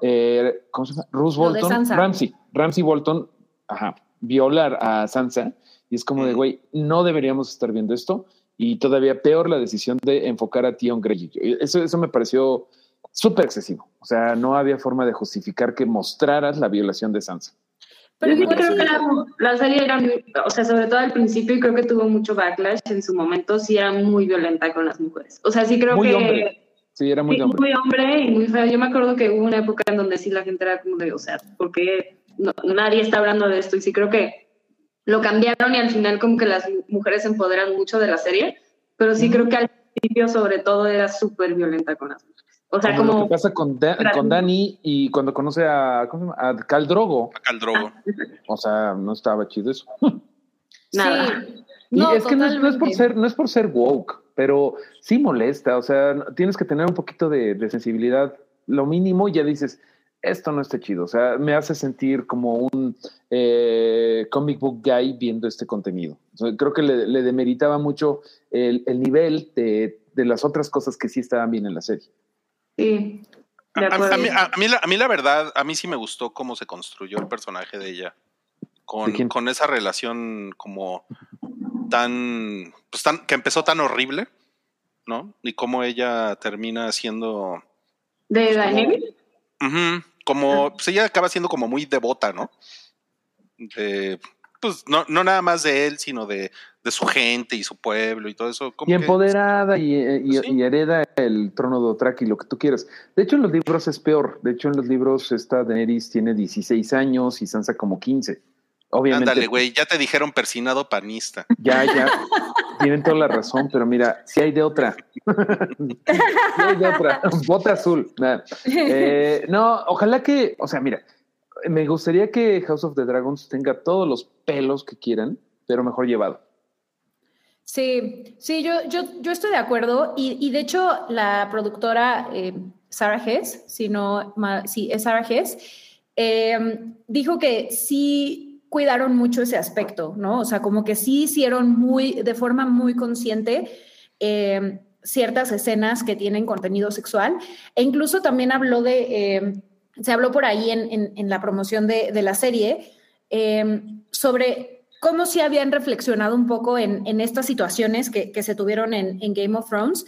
eh, ¿cómo se llama? De Bolton. Ramsey, Ramsey Bolton, ajá, violar a Sansa y es como de, güey, no deberíamos estar viendo esto y todavía peor la decisión de enfocar a Tion Greyjoy. Eso, eso me pareció súper excesivo. O sea, no había forma de justificar que mostraras la violación de Sansa. Pero Yo creo que la, la serie era, muy- o sea, sobre todo al principio, y creo que tuvo mucho backlash en su momento, sí era muy violenta con las mujeres. O sea, sí creo Muy que... hombre. Sí, era muy sí, hombre. muy hombre y muy feo. Yo me acuerdo que hubo una época en donde sí la gente era como de, o sea, porque nadie está hablando de esto? Y sí creo que lo cambiaron y al final como que las mujeres se empoderan mucho de la serie, pero sí creo que al principio sobre todo era súper violenta con las mujeres. O sea, como, como... lo que pasa con, con Dani y cuando conoce a, ¿cómo se llama? a Cal Drogo. Acá el drogo. O sea, no estaba chido eso. <laughs> Nada. Sí. Y No, es que no es, no es por ser, no es por ser woke, pero sí molesta. O sea, tienes que tener un poquito de, de sensibilidad, lo mínimo, y ya dices, esto no está chido. O sea, me hace sentir como un eh, comic book guy viendo este contenido. O sea, creo que le, le demeritaba mucho el, el nivel de, de las otras cosas que sí estaban bien en la serie. Sí, A, a- mí, a- a mí la, a mí la verdad, a mí sí me gustó cómo se construyó el personaje de ella. Con, ¿De quién? con esa relación como tan, pues tan, que empezó tan horrible, ¿no? Y cómo ella termina siendo, ¿De como- Daenerys? Como, pues ella acaba siendo como muy devota, ¿no? Pues no, no nada más de él, sino de, de su gente y su pueblo y todo eso. como Y que- empoderada y, y- Sí. y hereda el trono de Otrak y lo que tú quieras. De hecho, en los libros es peor. De hecho, en los libros esta Daenerys tiene 16 años y Sansa como 15. Obviamente, Ándale, güey, ya te dijeron persinado panista. ya, ya, tienen toda la razón, pero mira, si hay de otra. Sí hay de otra. Bota azul. Nah. Eh, no, ojalá que, o sea, mira, me gustaría que House of the Dragons tenga todos los pelos que quieran, pero mejor llevado. Sí, sí, yo, yo, yo estoy de acuerdo. Y, y de hecho, la productora eh, Sarah Hess, si no, ma- sí, es Sarah Hess, eh, dijo que sí cuidaron mucho ese aspecto, ¿no? O sea, como que sí hicieron muy, de forma muy consciente eh, ciertas escenas que tienen contenido sexual. E incluso también habló de, eh, se habló por ahí en, en- la promoción de, de la serie, eh, sobre cómo sí habían reflexionado un poco en, en estas situaciones que, que se tuvieron en, Game of Thrones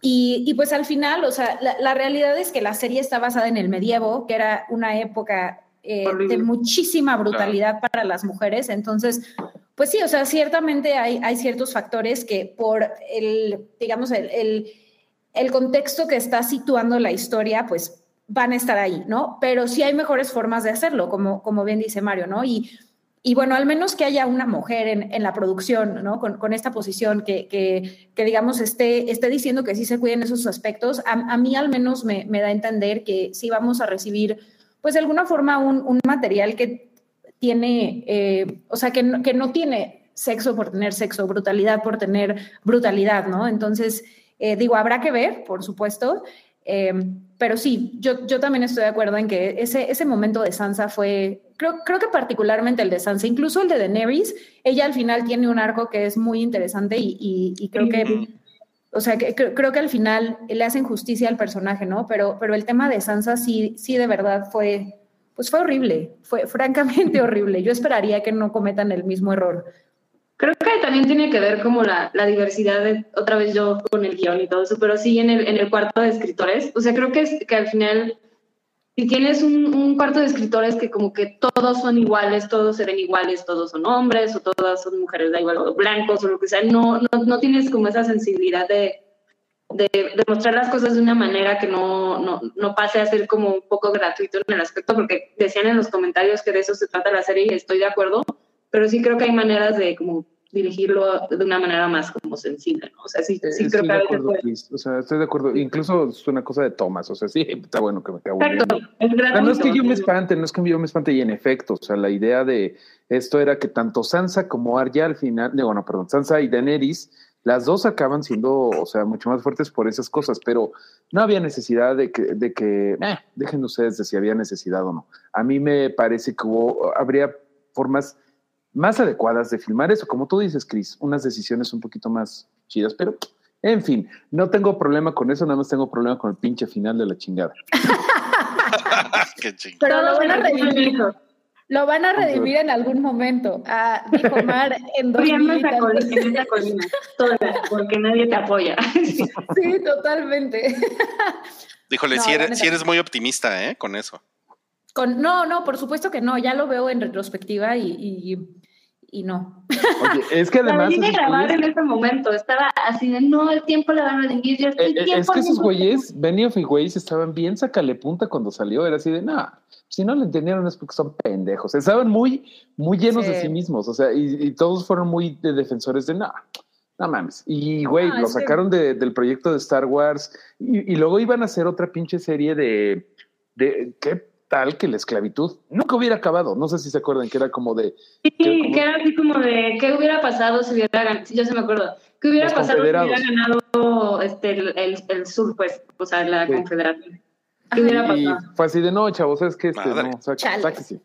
Y, y, pues al final, o sea, la, realidad es que la serie está basada en el medievo, que era una época eh, de muchísima brutalidad claro. para las mujeres. Entonces, pues sí, o sea, ciertamente hay, hay ciertos factores que por el, digamos, el, el, el contexto que está situando la historia, pues van a estar ahí, ¿no? Pero sí hay mejores formas de hacerlo, como, como bien dice Mario, ¿no? Y, y bueno, al menos que haya una mujer en, en la producción, ¿no? Con, con esta posición que, que, que, digamos, esté, esté diciendo que sí se cuiden esos aspectos, a, a mí al menos me, me, da a entender que sí vamos a recibir, pues de alguna forma, un, un material que tiene, eh, o sea, que no, que no tiene sexo por tener sexo, brutalidad por tener brutalidad, ¿no? Entonces, eh, digo, habrá que ver, por supuesto, eh, pero sí, yo, yo también estoy de acuerdo en que ese, ese momento de Sansa fue, creo, creo que particularmente el de Sansa, incluso el de Daenerys, ella al final tiene un arco que es muy interesante y, y, y creo que, o sea, que, creo, que al final le hacen justicia al personaje, ¿no? Pero, pero el tema de Sansa sí, sí de verdad fue, pues fue horrible, fue francamente <laughs> horrible. Yo esperaría que no cometan el mismo error. Creo que también tiene que ver como la, la, diversidad, de, otra vez yo con el guion y todo eso, pero sí en el, en el cuarto de escritores. O sea, creo que, que al final, si tienes un, un, cuarto de escritores que como que todos son iguales, todos se ven iguales, todos son hombres o todas son mujeres, da igual, o blancos o lo que sea, no, no, no tienes como esa sensibilidad de, de, de, mostrar las cosas de una manera que no, no, no pase a ser como un poco gratuito en el aspecto, porque decían en los comentarios que de eso se trata la serie y estoy de acuerdo pero sí creo que hay maneras de como dirigirlo de una manera más como sensible, ¿no? O sea, sí, sí creo que a veces acuerdo, puede... O sea, estoy de acuerdo. Incluso es una cosa de tomas, o sea, sí, está bueno que me cago Exacto, es gratuito. No es que yo me espante, no es que yo me espante, y en efecto, o sea, la idea de esto era que tanto Sansa como Arya al final, digo, no, perdón, Sansa y Daenerys, las dos acaban siendo, o sea, mucho más fuertes por esas cosas, pero no había necesidad de que, de que eh, dejen ustedes de si había necesidad o no. A mí me parece que hubo, habría formas más adecuadas de filmar eso, como tú dices, Chris, unas decisiones un poquito más chidas, pero en fin, no tengo problema con eso, nada más tengo problema con el pinche final de la chingada. <laughs> Qué pero lo van a redimir. Lo van a redimir en algún momento. Ah, dijo Mar en dos en esa colina, toda, porque nadie te apoya. <laughs> sí, totalmente. Díjole, no, si, eres, si eres muy optimista, ¿eh? Con eso. Con, no, no, por supuesto que no, ya lo veo en retrospectiva y, y, y no. Oye, es que <laughs> además. La grabar en ese momento, estaba así de no, el tiempo le van a redimir. Yo estoy eh, es que esos güeyes, Benioff y güeyes, estaban bien sacale punta cuando salió, era así de nada. Si no lo entendieron es porque son pendejos. Estaban muy, muy llenos sí. de sí mismos. O sea, y, y, todos fueron muy de defensores de nada. No mames. Y, güey, ah, lo sacaron que... de, del proyecto de Star Wars. Y, y, luego iban a hacer otra pinche serie de. de ¿Qué tal que la esclavitud nunca hubiera acabado. No sé si se acuerdan que era como de. Sí, que, como, que era así como de. ¿Qué hubiera pasado si hubiera ganado? Sí, yo se me acuerdo. ¿Qué hubiera pasado si hubiera ganado este, el, el, el, sur, pues? O sea, la sí. confederación. ¿Qué hubiera pasado? Y fue así de no, chavos, es que este, no, sáquese.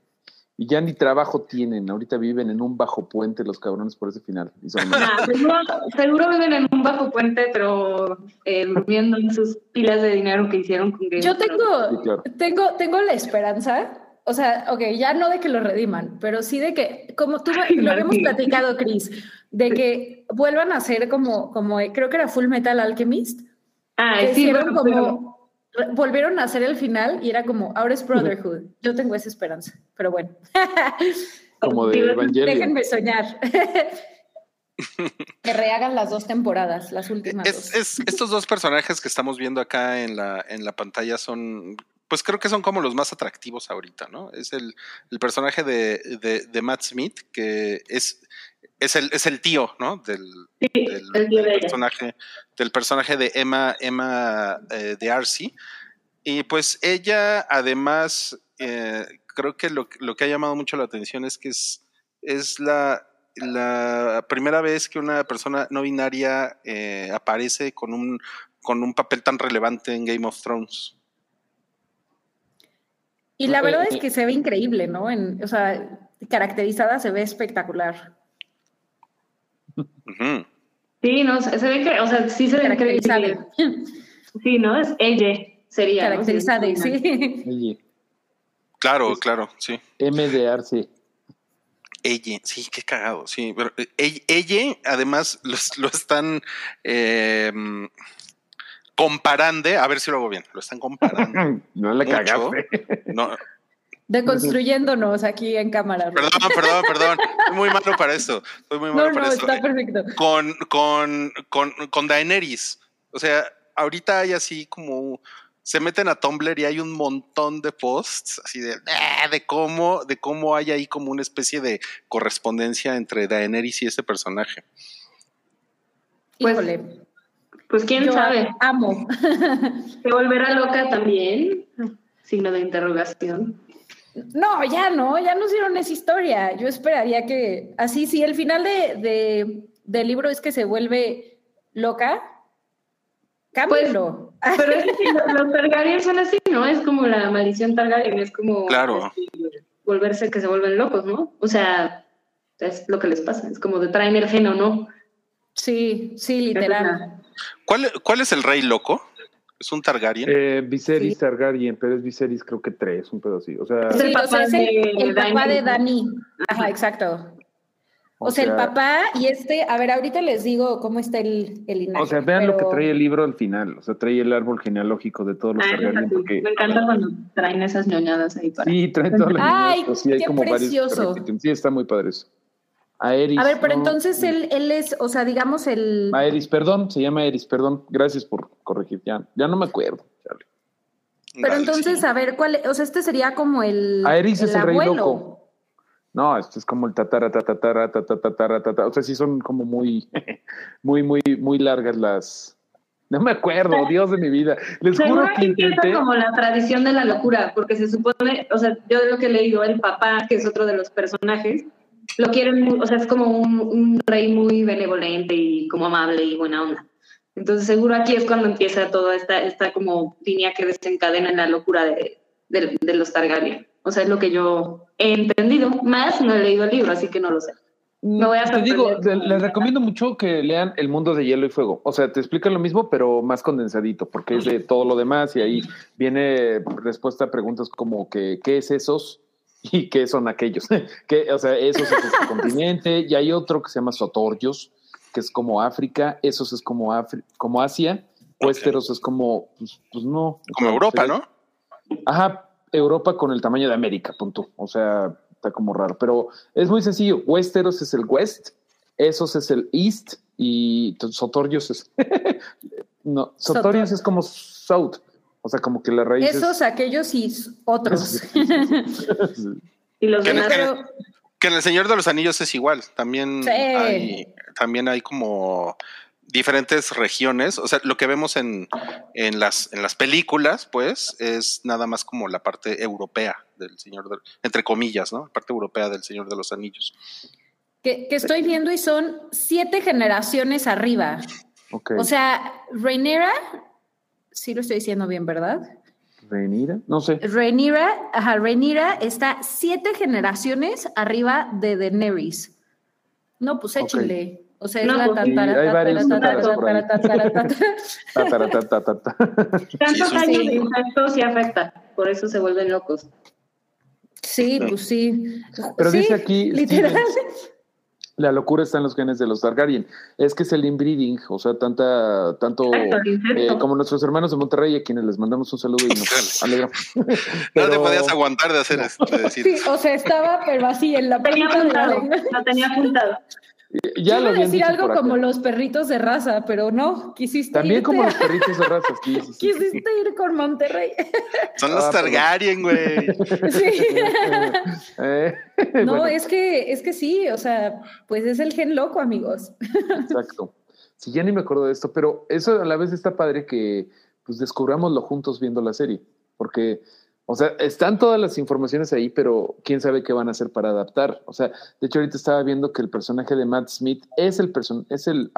Y ya ni trabajo tienen, ahorita viven en un bajo puente los cabrones por ese final. Y son nah, seguro, seguro, viven en un bajo puente, pero eh, durmiendo en sus pilas de dinero que hicieron con Game Yo tengo, sí, claro. tengo, tengo la esperanza, o sea, ok, ya no de que lo rediman, pero sí de que, como tú Ay, lo habíamos platicado, Chris, de que vuelvan a ser como, como, creo que era Full Metal Alchemist. Ah, que sí, hicieron bueno, como... Pero volvieron a hacer el final y era como, ahora es Brotherhood. Yo tengo esa esperanza, pero bueno. <laughs> Como de Evangelion. Déjenme soñar. <laughs> que rehagan las dos temporadas, las últimas. Es, dos. Es, estos dos personajes que estamos viendo acá en la, en la pantalla son, pues creo que son como los más atractivos ahorita, ¿no? Es el, el personaje de, de, de, Matt Smith, que es, es el, es el tío, ¿no? Del, sí, del, el tío del personaje, del personaje de Emma, Emma eh, de Arcee. Y pues ella, además, eh, creo que lo, lo, que ha llamado mucho la atención es que es, es la, la primera vez que una persona no binaria eh, aparece con un, con un papel tan relevante en Game of Thrones. Y la verdad es que se ve increíble, ¿no? En, o sea, caracterizada se ve espectacular. Uh -huh. Sí, no, se ve que, o sea, sí se ve caracterizada. Sí, ¿no? Es ella, sería. Caracterizada, ¿no? sí. Ella. Claro, claro, sí. M de Arce. Ella, sí, qué cagado, sí. Pero ella, ella además, <laughs> lo, lo están. Eh, comparande, a ver si lo hago bien, lo están comparando. <laughs> no le Mucho. cagaste. No, Deconstruyéndonos aquí en cámara. perdón, perdón, perdón. Soy muy malo para eso. Soy muy malo No, para no, eso. está perfecto. Con, con, con, con Daenerys. O sea, ahorita hay así como se meten a Tumblr y hay un montón de posts así de, "Ah", de cómo, de cómo hay ahí como una especie de correspondencia entre Daenerys y ese personaje. Pues, Híjole, Pues quién yo sabe. amo. <laughs> ¿Se volverá loca también? Signo de interrogación. No, ya no, ya nos dieron esa historia. Yo esperaría que, así, si el final de, de- del libro es que se vuelve loca, cámbialo. Pero es que los Targaryen son así, ¿no? Es como la maldición Targaryen, es como Claro. así, volverse que se vuelven locos, ¿no? O sea, es lo que les pasa, es como de traen el gen o no. sí, sí, literal. la- ¿Cuál, cuál es el rey loco? ¿Es un Targaryen? Eh, Viserys Sí. Targaryen, pero es Viserys creo que tres, un pedo así. O sea, Es el Sí, o sea, papá es el, de el papá Dany. de Dani. Ajá, exacto. O, O sea, el papá y este, a ver, ahorita les digo cómo está el, el linaje. o sea, vean lo que trae el libro al final. O sea, trae el árbol genealógico de todos los Ah, Targaryen. cool. Porque, Me encanta cuando traen esas ñoñadas ahí para. sí, trae <laughs> toda la Ay, niñez, sí, hay como precioso. Sí, está muy padre eso. Aeris. A ver, pero ¿no? entonces él, él es, o sea, digamos el... Aeris, perdón, se llama Aeris, perdón. Gracias por corregir. Ya, ya no me acuerdo. chale. Pero Dale, entonces, sí. a ver, ¿cuál? O sea, este sería como el. Aerys es el rey abuelo. loco. No, esto es como el tatara, tatara, tatara, tatara, tatara. O sea, sí son como muy, <laughs> muy, muy, muy largas las. No me acuerdo, <laughs> Dios de mi vida. Les juro que empieza intenté. como la tradición de la locura, porque se supone, o sea, yo de lo que he leído, el papá, que es otro de los personajes, lo quieren, o sea, es como un, un rey muy benevolente y como amable y buena onda. Entonces seguro aquí es cuando empieza toda esta, esta como línea que desencadena en la locura de, de- de los Targaryen. O sea, es lo que yo he entendido. Más no he leído el libro, así que no lo sé. Me voy a Te digo, les recomiendo mucho que lean El mundo de hielo y fuego. O sea, te explica lo mismo, pero más condensadito, porque es de todo lo demás y ahí viene respuesta a preguntas como que ¿qué es esos? Y qué son aquellos. <laughs> que, o sea, esos es este <laughs> continente y hay otro que se llama Sotorgios, que es como África, esos es como, Afri- como Asia, Westeros es como, pues, pues no. Como Europa, ¿no? Ajá, Europa con el tamaño de América, punto. O sea, está como raro, pero es muy sencillo. Westeros es el West, esos es el East y Sotorios es. <laughs> no, Sotorios Sotor- es como South. O sea, como que la raíz es- Esos, aquellos y otros. <laughs> Y los Que en- demás, que- Que en El Señor de los Anillos es igual. También Sí. hay, también hay como diferentes regiones. O sea, lo que vemos en, en las, en las películas, pues, es nada más como la parte europea del Señor de, entre comillas, ¿no? La parte europea del Señor de los Anillos. que, que estoy viendo y son siete generaciones arriba. Ok. O sea, Rhaenyra, sí lo estoy diciendo bien, ¿verdad? Rhaenyra, no sé. Rhaenyra, ajá, Rhaenyra está siete generaciones arriba de Daenerys. No, pues Ok. échenle. O sea, es No, la ta, ta. tantos Sí, años de impacto sí afecta, por eso se vuelven locos. Sí, pues sí. Pero Sí, dice aquí, literal. La locura está en los genes de los Targaryen. Es que es el inbreeding, o sea, tanta, tanto eh, como nuestros hermanos de Monterrey, a quienes les mandamos un saludo y nos alegramos. <laughs> <laughs> No te podías aguantar de hacer esto, de decir Sí, o sea, estaba, pero así en la Tenía punta apuntado, lo tenía apuntado. Ya lo habían decir dicho algo como los perritos de raza, pero no, quisiste También irte como a- los perritos de raza. Sí, sí, sí. quisiste ir con Monterrey. <laughs> son los Ah. Targaryen, güey. <laughs> Sí. <laughs> Eh, No, bueno, es que, es que sí, o sea, pues es el gen loco, amigos. Exacto. Sí, ya ni me acuerdo de esto, pero eso a la vez está padre que pues descubrámoslo juntos viendo la serie, porque, o sea, están todas las informaciones ahí, pero quién sabe qué van a hacer para adaptar. O sea, de hecho ahorita estaba viendo que el personaje de Matt Smith es el person es el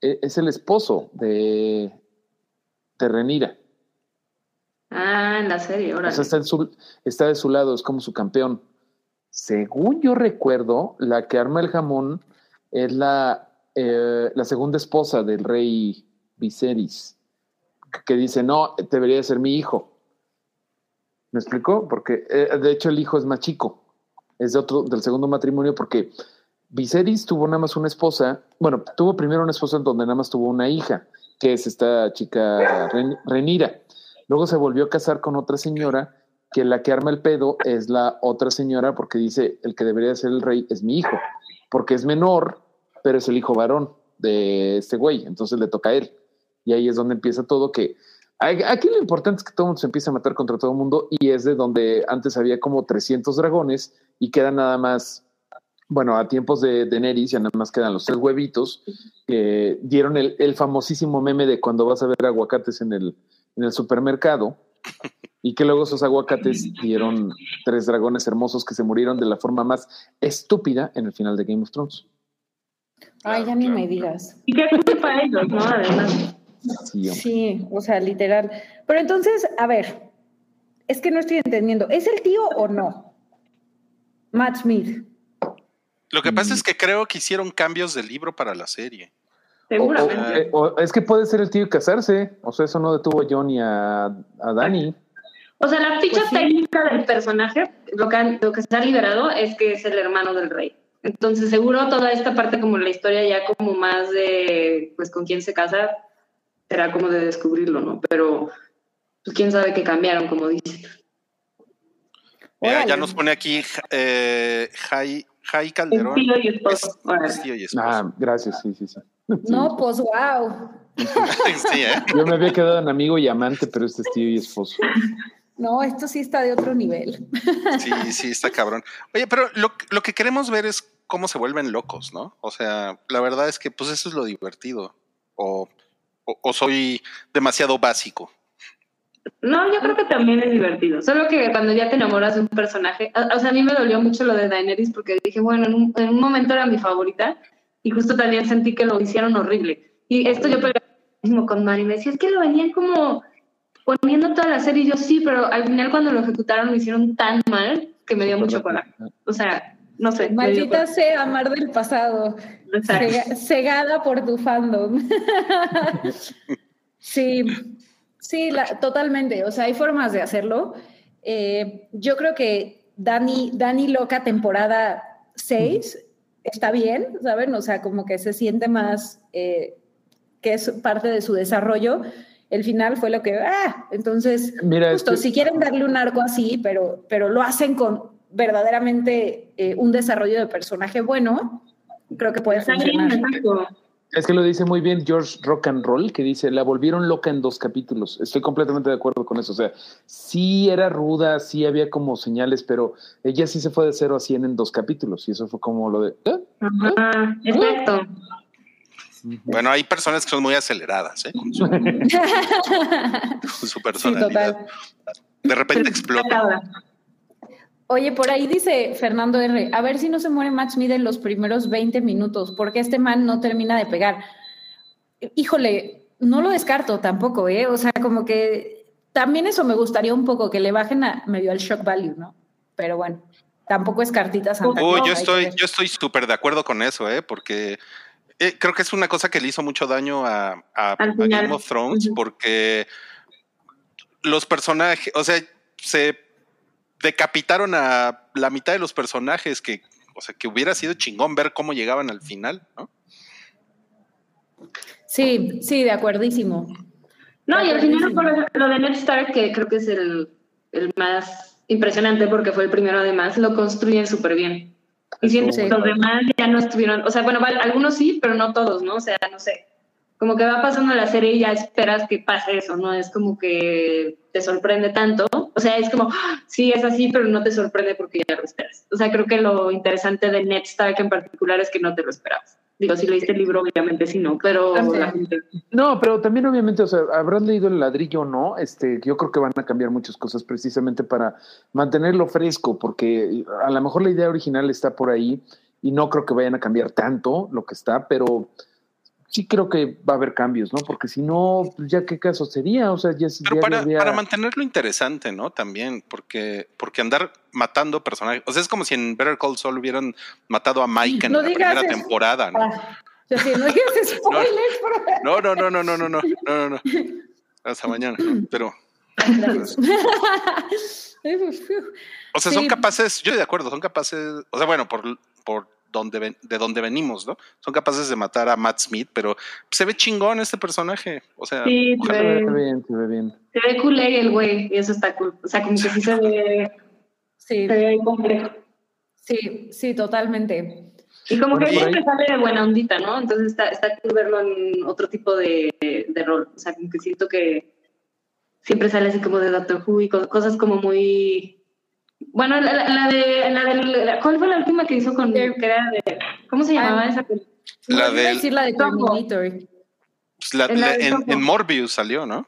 e- es el esposo de de Renira. Ah, en la serie, ahora. O sea, está, en su- está de su lado, es como su campeón. Según yo recuerdo, la que arma el jamón es la, eh, la segunda esposa del rey Viserys, que dice, no, debería ser mi hijo. ¿Me explicó? Porque eh, de hecho el hijo es más chico, es de otro, del segundo matrimonio, porque Viserys tuvo nada más una esposa, bueno, tuvo primero una esposa en donde nada más tuvo una hija, que es esta chica Ren- Renira. Luego se volvió a casar con otra señora que la que arma el pedo es la otra señora porque dice el que debería ser el rey es mi hijo, porque es menor, pero es el hijo varón de este güey, entonces le toca a él. Y ahí es donde empieza todo que aquí lo importante es que todo el mundo se empieza a matar contra todo el mundo y es de donde antes había como 300 dragones y quedan nada más, bueno, a tiempos de Daenerys ya nada más quedan los tres huevitos que dieron el, el famosísimo meme de cuando vas a ver aguacates en el, en el supermercado <laughs> y que luego esos aguacates dieron tres dragones hermosos que se murieron de la forma más estúpida en el final de Game of Thrones. Ay, ya ni me digas. Y qué culpa ellos, ¿no? Además. Sí, o sea, literal. Pero entonces, a ver, es que no estoy entendiendo. ¿Es el tío o no? Matt Smith. Lo que Mm. pasa es que creo que hicieron cambios de libro para la serie. Seguramente. o- o- es que puede ser el tío y casarse. O sea, eso no detuvo a John y a, a Dani. O sea, la ficha Pues sí. técnica del personaje, lo que, han- lo que se ha liberado es que es el hermano del rey. Entonces, seguro toda esta parte, como la historia ya como más de, pues, con quién se casa, será como de descubrirlo, ¿no? Pero, pues, quién sabe qué cambiaron, como dicen. Mira, ya Órale. nos pone aquí eh, Jai, Calderón. tío y Es, esposo. Órale. es tío y esposo. Ah, gracias, sí, sí, sí. No, pues wow. <laughs> sí, ¿eh? Yo me había quedado en amigo y amante, pero este es tío y esposo. No, esto sí está de otro nivel. Sí, sí, está cabrón. Oye, pero lo, lo que queremos ver es cómo se vuelven locos, ¿no? O sea, la verdad es que pues eso es lo divertido. O, o, o soy demasiado básico. No, yo creo que también es divertido. Solo que cuando ya te enamoras de un personaje, o sea, a mí me dolió mucho lo de Daenerys porque dije, bueno, en un, en un momento era mi favorita y justo también sentí que lo hicieron horrible. Y esto yo peleaba muchísimo con Mari, me decía, es que lo venían como poniendo toda la serie y yo sí, pero al final cuando lo ejecutaron lo hicieron tan mal que me dio mucho coraje. O sea, no sé. Maldita sea amar del pasado. Cega- cegada por tu fandom. <laughs> sí, sí, la- totalmente. O sea, hay formas de hacerlo. Eh, yo creo que Dani, Dani Loca, temporada 6, está bien, ¿saben? O sea, como que se siente más eh, que es parte de su desarrollo. El final fue lo que, ah, entonces, Mira, justo, este- si quieren darle un arco así, pero, pero lo hacen con verdaderamente eh, un desarrollo de personaje bueno, creo que puede funcionar. Es que lo dice muy bien George Rock and Roll, que dice, la volvieron loca en dos capítulos. Estoy completamente de acuerdo con eso. O sea, sí era ruda, sí había como señales, pero ella sí se fue de cero a 100 en dos capítulos. Y eso fue como lo de... ¿eh? Ajá, exacto. Bueno, hay personas que son muy aceleradas, ¿eh? Con su, <laughs> con su Sí, personalidad. total. De repente explota. Oye, por ahí dice Fernando R. A ver si no se muere Matt Smith en los primeros 20 minutos, porque este man no termina de pegar. Híjole, no lo descarto tampoco, ¿eh? O sea, como que también eso me gustaría un poco, que le bajen a medio al shock value, ¿no? Pero bueno, tampoco es cartita Santa yo estoy, yo estoy súper de acuerdo con eso, ¿eh? Porque eh, creo que es una cosa que le hizo mucho daño a. Game of Thrones, porque los personajes, o sea, se decapitaron a la mitad de los personajes que, o sea, que hubiera sido chingón ver cómo llegaban al final, ¿no? Sí, sí, de acuerdísimo. No, y al final, ejemplo, lo de Ned Stark, que creo que es el, el más impresionante porque fue el primero además, lo construyen súper bien. Y siento Sí. que los demás ya no estuvieron, o sea, bueno, algunos sí, pero no todos, ¿no? O sea, no sé. Como que va pasando la serie y ya esperas que pase eso, ¿no? Es como que te sorprende tanto. O sea, es como, ¡ah! sí, es así, pero no te sorprende porque ya lo esperas. O sea, creo que lo interesante de Ned Stark en particular es que no te lo esperabas. Digo, si leíste el libro, obviamente sí, no, pero También. la gente No, pero también obviamente, o sea, habrás leído el ladrillo o no, este, yo creo que van a cambiar muchas cosas precisamente para mantenerlo fresco, porque a lo mejor la idea original está por ahí y no creo que vayan a cambiar tanto lo que está, pero sí creo que va a haber cambios, ¿no? Porque si no, pues ya qué caso sería, o sea, ya, Pero ya para, para mantenerlo interesante, ¿no? También, porque, porque andar matando personajes, o sea, es como si en Better Call Saul hubieran matado a Mike en No la digas primera eso. temporada, ¿no? Ah, yo sí, no digas <laughs> <laughs> spoilers. No, no, no, no, no, no, no, no, no, no. Hasta mañana. Pero, Gracias. <laughs> o sea, Sí. son capaces, yo estoy de acuerdo, son capaces, o sea, bueno, por, por donde de dónde venimos, ¿no? Son capaces de matar a Matt Smith, pero se ve chingón este personaje. O sea, Sí, se Se ve bien, se ve bien. se ve culé el güey, y eso está cool. O sea, como que sí se ve, Sí, se ve complejo. sí, sí, totalmente. Y como que siempre sale de buena ondita, ¿no? Entonces está, está cool verlo en otro tipo de, de rol. O sea, como que siento que siempre sale así como de Doctor Who y co- cosas como muy... Bueno, la, la- la de... La de la- ¿Cuál fue la última que hizo con... Sí. que era de, ¿Cómo se llamaba Ah, esa película? La No, del- decir la de. Terminator. pues, la- en Morbius salió, ¿no?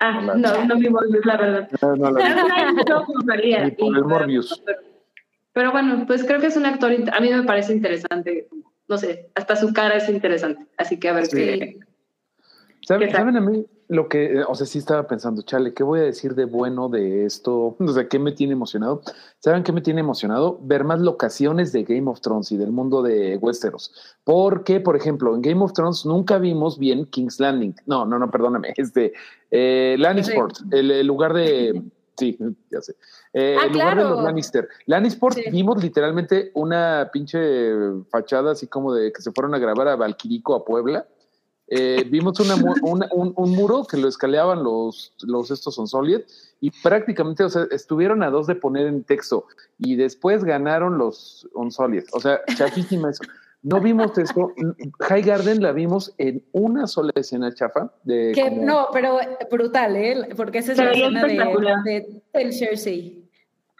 Ah, no, no vi Morbius, la verdad. No, no, la- No, no por el Morbius. Pero, pero bueno, pues creo que es un actor, a mí me parece interesante. No sé, hasta su cara es interesante. Así que a ver Sí. qué... ¿Saben, ¿Qué tal? ¿Saben a mí lo que, eh, o sea, sí estaba pensando, chale, ¿qué voy a decir de bueno de esto? O sea, ¿qué me tiene emocionado? ¿Saben qué me tiene emocionado? Ver más locaciones de Game of Thrones y del mundo de Westeros. Porque, por ejemplo, en Game of Thrones nunca vimos bien King's Landing. No, no, no, perdóname. <laughs> Este, eh, Lannisport, el, el lugar de... Sí, ya sé. Eh, Ah, el lugar de los Lannister. Lannisport Sí. vimos literalmente una pinche fachada así como de que se fueron a grabar a Valquirico, a Puebla. Eh, vimos una mu- <laughs> una- un, un muro que lo escaleaban los, los estos son solid y prácticamente, o sea, estuvieron a dos de poner en texto y después ganaron los on solid. O sea, chafísima eso. No vimos eso. High Garden la vimos en una sola escena chafa. De Que, como- no, pero brutal, ¿eh? Porque esa es la escena de, de Tell Cersei.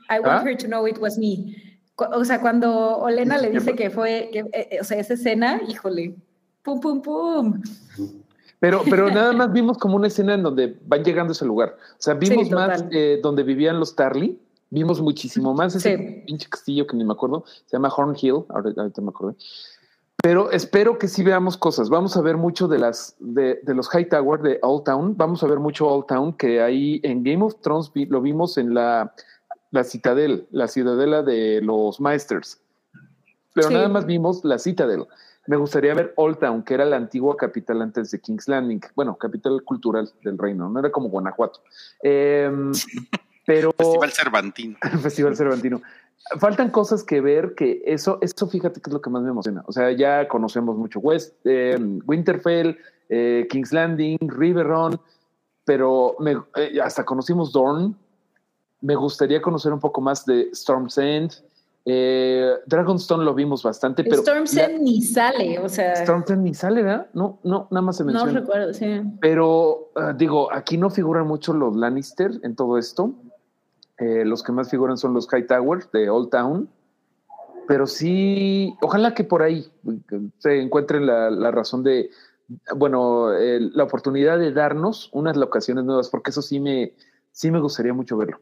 I want ¿Ah? her to know it was me. O sea, cuando Olena le dice que fue, que, eh, eh, o sea, esa escena, híjole, pum, pum, pum. Pero, pero nada <laughs> más vimos como una escena en donde van llegando a ese lugar. O sea, vimos Sí, más eh, donde vivían los Tarly. Vimos muchísimo más ese Sí. pinche castillo que ni me acuerdo. Se llama Horn Hill. Ahorita, ahorita me acordé. Pero espero que sí veamos cosas. Vamos a ver mucho de las de, de los High Tower de Old Town. Vamos a ver mucho Old Town que ahí en Game of Thrones vi- lo vimos en la, la Citadel, la ciudadela de los Maesters. Pero Sí. nada más vimos la Citadel. Me gustaría ver Old Town, que era la antigua capital antes de King's Landing. Bueno, capital cultural del reino, no era como Guanajuato. Em, <laughs> pero Festival Cervantino. <laughs> Festival Cervantino. Faltan cosas que ver que eso, eso fíjate que es lo que más me emociona. O sea, ya conocemos mucho West, eh, Winterfell, eh, King's Landing, Riverrun, pero me- eh, hasta conocimos Dorn. Me gustaría conocer un poco más de Storm's End. Eh, Dragonstone lo vimos bastante, pero Storm's la- End ni sale, o sea, Storm's End ni sale, ¿verdad? No, no, nada más se no menciona. recuerdo, sí. Pero ah, digo, aquí no figuran mucho los Lannister en todo esto. Eh, los que más figuran son los High Towers de Old Town. Pero sí, ojalá que por ahí se encuentren la, la razón de, bueno, eh, la oportunidad de darnos unas locaciones nuevas, porque eso sí me, sí me gustaría mucho verlo.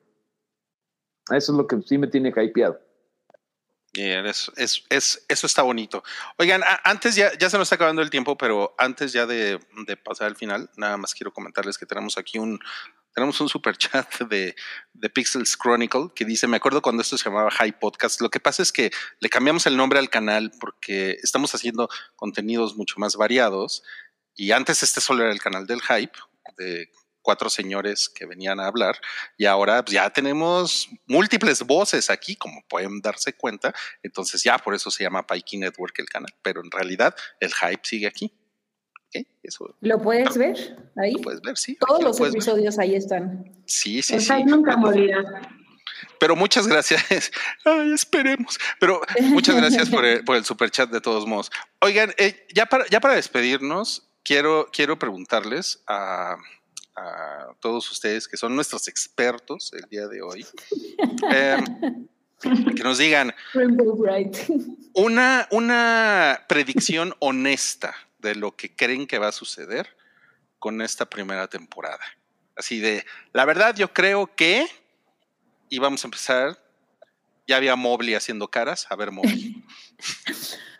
Eso es lo que sí me tiene hypeado. Bien, es, es, es- eso está bonito. Oigan, antes ya, ya se nos está acabando el tiempo, pero antes ya de, de pasar al final, nada más quiero comentarles que tenemos aquí un, tenemos un super chat de, de Pixels Chronicle que dice, me acuerdo cuando esto se llamaba High Podcast, lo que pasa es que le cambiamos el nombre al canal porque estamos haciendo contenidos mucho más variados y antes este solo era el canal del Hype, de cuatro señores que venían a hablar y ahora pues, ya tenemos múltiples voces aquí, como pueden darse cuenta. Entonces ya por eso se llama Pikey Network el canal, pero en realidad el hype sigue aquí. ¿Ok? Eso ¿Lo puedes ver ahí? lo puedes ver, sí. Todos aquí lo los puedes ver. episodios ahí están. Sí, sí, El sí. hype nunca morirá. Pero muchas gracias. <laughs> Ay, esperemos. Pero muchas gracias por el, por el super chat de todos modos. Oigan, eh, ya, para, ya para despedirnos, quiero, quiero preguntarles a, a todos ustedes que son nuestros expertos el día de hoy, <laughs> eh, que nos digan una, una predicción honesta de lo que creen que va a suceder con esta primera temporada. Así de, la verdad yo creo que, y vamos a empezar, ya había Mobley haciendo caras, a ver Mobley. <laughs>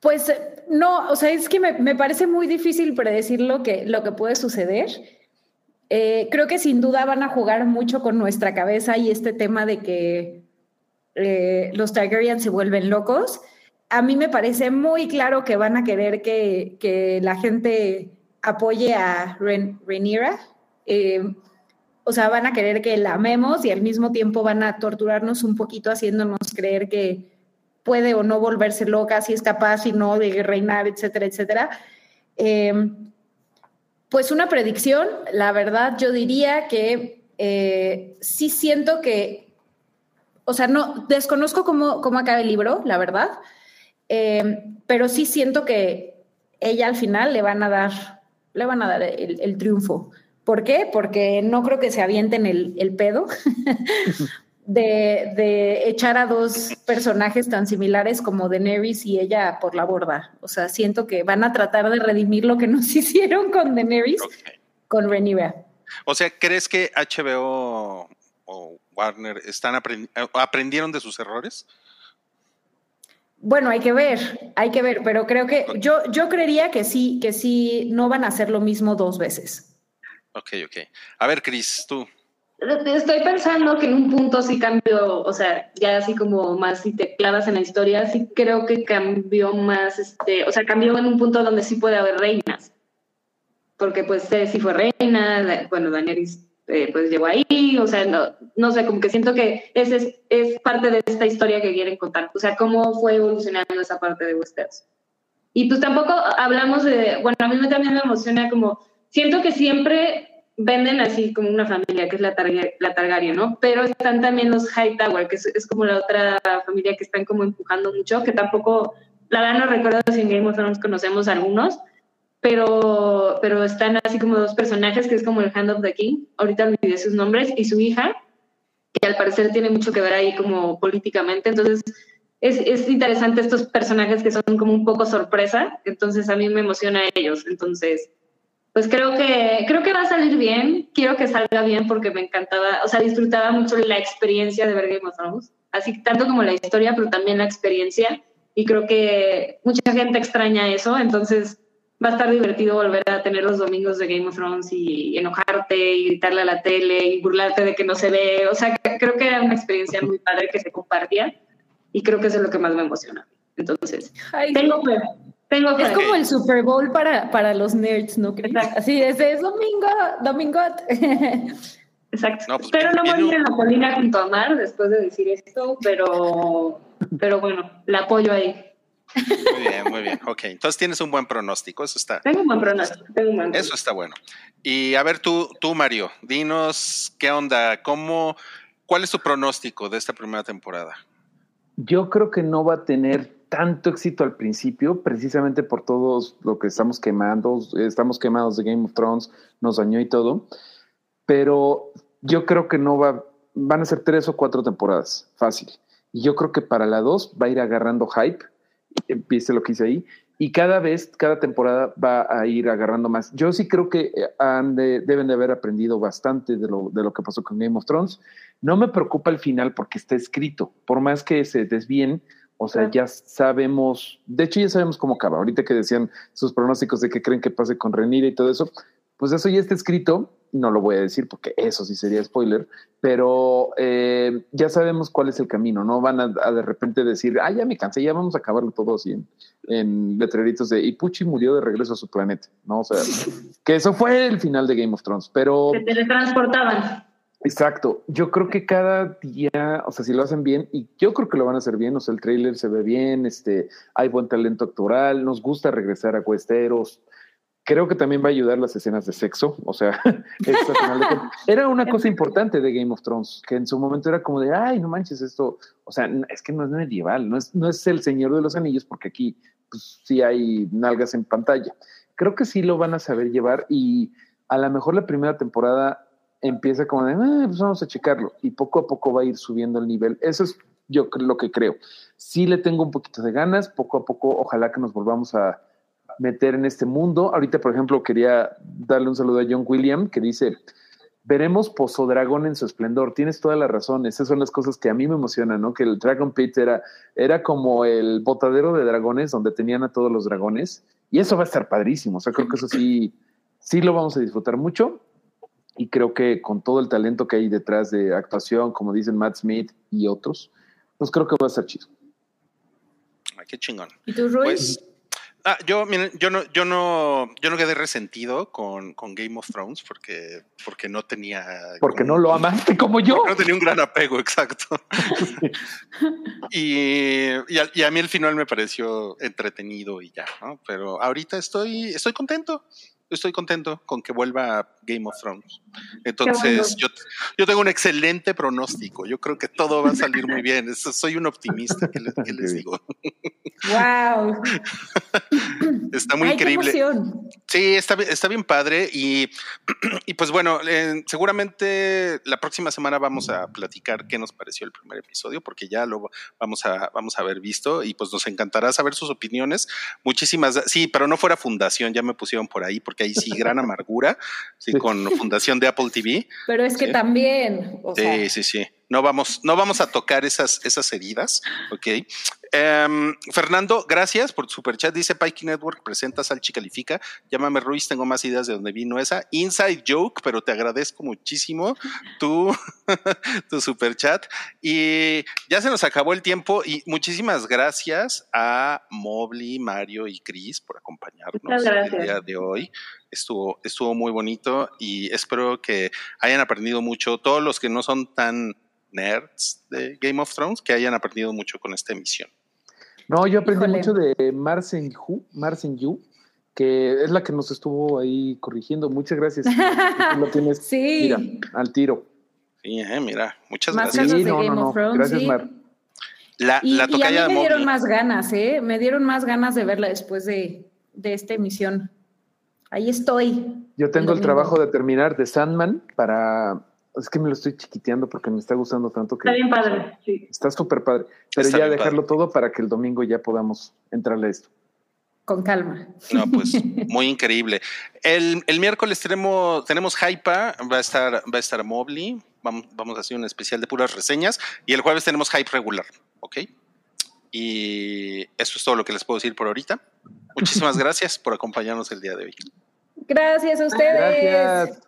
Pues eh, no, o sea, es que me, me parece muy difícil predecir lo que, lo que puede suceder. Eh, creo que sin duda van a jugar mucho con nuestra cabeza y este tema de que eh, los Targaryen se vuelven locos. A mí me parece muy claro que van a querer que, que la gente apoye a Ren- Rhaenyra. Eh, o sea, van a querer que la amemos y al mismo tiempo van a torturarnos un poquito haciéndonos creer que, puede o no volverse loca, si es capaz, si no, de reinar, etcétera, etcétera. Eh, pues una predicción, la verdad yo diría que eh, sí siento que, o sea, no, desconozco cómo, cómo acaba el libro, la verdad, eh, pero sí siento que ella al final le van a dar, le van a dar el, triunfo. ¿Por qué? Porque no creo que se avienten el pedo <laughs> de, de, echar a dos personajes tan similares como Daenerys y ella por la borda. O sea, siento que van a tratar de redimir lo que <laughs> nos hicieron con Daenerys, okay. con Rhaenyra. O sea, ¿crees que HBO o Warner están aprendi aprendieron de sus errores? Bueno, hay que ver, hay que ver, pero creo que yo, yo creería que sí, que sí, no van a hacer lo mismo dos veces. Ok, ok. A ver, Cris, tú. Estoy pensando que en un punto sí cambió, o sea, ya así como más si te clavas en la historia, sí creo que cambió más, este, o sea, cambió en un punto donde sí puede haber reinas. Porque pues eh, sí fue reina, bueno, Daenerys eh, pues llegó ahí, o sea, no, no sé, como que siento que ese es, es parte de esta historia que quieren contar, o sea, cómo fue evolucionando esa parte de Westeros. Y pues tampoco hablamos de, bueno, a mí también me emociona como siento que siempre venden así como una familia, que es la, Targa, la Targaryen, ¿no? Pero están también los Hightower, que es, es, como la otra familia que están como empujando mucho, que tampoco, la verdad no recuerdo si en Game of Thrones conocemos algunos, pero, pero están así como dos personajes, que es como el Hand of the King, ahorita olvidé sus nombres, y su hija, que al parecer tiene mucho que ver ahí como políticamente, entonces es, es interesante estos personajes que son como un poco sorpresa, entonces a mí me emociona a ellos, entonces pues creo que, creo que va a salir bien. Quiero que salga bien porque me encantaba, o sea, disfrutaba mucho la experiencia de ver Game of Thrones. Así tanto como la historia, pero también la experiencia. Y creo que mucha gente extraña eso. Entonces va a estar divertido volver a tener los domingos de Game of Thrones y enojarte y gritarle a la tele y burlarte de que no se ve. O sea, creo que era una experiencia muy padre que se compartía. Y creo que eso es lo que más me emociona. Entonces, Ay, tengo fe. Tengo es como el Super Bowl para, para los nerds, ¿no crees? Así es, es domingo, domingo. <laughs> Exacto. No, pues, Espero no morir en la colina junto a Mar después de decir esto, pero, pero bueno, la apoyo ahí. Muy bien, muy bien. Ok, entonces tienes un buen pronóstico, eso está. Tengo un buen pronóstico, tengo un buen Eso está bueno. Y a ver tú, tú Mario, dinos qué onda, cómo, cuál es tu pronóstico de esta primera temporada. Yo creo que no va a tener tanto éxito al principio, precisamente por todo lo que estamos quemando, estamos quemados de Game of Thrones, nos dañó y todo, pero yo creo que no va, van a ser tres o cuatro temporadas, fácil. Y yo creo que para la dos va a ir agarrando hype, empiece lo que hice ahí, y cada vez, cada temporada va a ir agarrando más. Yo sí creo que de, deben de haber aprendido bastante de lo, de lo que pasó con Game of Thrones. No me preocupa el final porque está escrito, por más que se desvíen, o sea, ya sabemos, de hecho ya sabemos cómo acaba. Ahorita que decían sus pronósticos de qué creen que pase con Renira y todo eso, pues eso ya está escrito. No lo voy a decir porque eso sí sería spoiler, pero eh, ya sabemos cuál es el camino. No van a, a, de repente decir, ah, ya me cansé, ya vamos a acabarlo todo así en, en letreritos de y Pucci murió de regreso a su planeta. No, o sea, <laughs> que eso fue el final de Game of Thrones, pero. Se teletransportaban. Exacto. Yo creo que cada día, o sea, si lo hacen bien, y yo creo que lo van a hacer bien, o sea, el trailer se ve bien, este, hay buen talento actoral, nos gusta regresar a Cuesteros. Creo que también va a ayudar las escenas de sexo, o sea, <laughs> era una cosa importante de Game of Thrones, que en su momento era como de, ay, no manches esto, o sea, es que no es medieval, no es, no es el Señor de los Anillos, porque aquí pues, sí hay nalgas en pantalla. Creo que sí lo van a saber llevar y a lo mejor la primera temporada empieza como de, eh, pues vamos a checarlo y poco a poco va a ir subiendo el nivel. Eso es yo lo que creo. Sí le tengo un poquito de ganas, poco a poco ojalá que nos volvamos a meter en este mundo. Ahorita, por ejemplo, quería darle un saludo a John William que dice, veremos Pozodragón en su esplendor. Tienes toda la razón, esas son las cosas que a mí me emocionan, ¿no? Que el Dragon Pit era, era como el botadero de dragones donde tenían a todos los dragones y eso va a estar padrísimo. O sea, creo que eso sí, sí lo vamos a disfrutar mucho y creo que con todo el talento que hay detrás de actuación, como dicen Matt Smith y otros, pues creo que va a ser chido. Ay, qué chingón. ¿Y tú, Roy? Pues, Ah, yo, miren, yo no, yo no, yo no quedé resentido con, con Game of Thrones porque, porque no tenía. Porque como- no lo amaste <laughs> como yo. No tenía un gran apego, exacto. <laughs> y, y, a, y a mí el final me pareció entretenido y ya, ¿no? Pero ahorita estoy, estoy contento. Estoy contento con que vuelva Game of Thrones. Entonces, yo, yo tengo un excelente pronóstico. Yo creo que todo va a salir muy bien. Soy un optimista, ¿qué les, qué les digo? ¡Wow! Está muy Ay, qué increíble. emoción. Sí, está, está bien padre y, <clears throat> y pues bueno, eh, seguramente la próxima semana vamos a platicar qué nos pareció el primer episodio porque ya lo vamos a, vamos a haber visto y pues nos encantará saber sus opiniones. Muchísimas, sí, pero no fuera fundación, ya me pusieron por ahí porque ahí sí, gran amargura, sí, Sí. con fundación de Apple TV. Pero es que Sí. también, o sea, Sí, sí, sí. No vamos, no vamos a tocar esas, esas heridas, ¿ok? Em, Fernando, gracias por tu superchat. Dice Pikey Network, presenta Salchi Califica. Llámame Ruiz, tengo más ideas de dónde vino esa. Inside joke, pero te agradezco muchísimo tu, <laughs> tu superchat. Y ya se nos acabó el tiempo y muchísimas gracias a Mobley, Mario y Chris por acompañarnos el día de hoy. Estuvo, estuvo muy bonito y espero que hayan aprendido mucho. Todos los que no son tan nerds de Game of Thrones, que hayan aprendido mucho con esta emisión. No, yo aprendí Híjole. mucho de Marcen Yu, Marcen Yu, que es la que nos estuvo ahí corrigiendo. Muchas gracias. <laughs> Tú lo tienes, sí. mira, al tiro. Sí, eh, mira, muchas Más gracias. Sí, no, no, no. Thrones, Gracias, sí. Mar. La, Y, la y a mí me dieron más ganas, ¿eh? Me dieron más ganas de verla después de, de esta emisión. Ahí estoy. Yo tengo el trabajo de terminar de Sandman para. Es que me lo estoy chiquiteando porque me está gustando tanto que Está bien padre. Sí. está súper padre. Pero Está ya dejarlo padre. todo para que el domingo ya podamos entrarle a esto. Con calma. No, pues <laughs> muy increíble. El, el miércoles tenemos, tenemos Hypa, va a estar, va a estar Mobley, vamos, vamos a hacer un especial de puras reseñas y el jueves tenemos Hype regular, ¿ok? Y eso es todo lo que les puedo decir por ahorita. Muchísimas <laughs> gracias por acompañarnos el día de hoy. Gracias a ustedes. Gracias.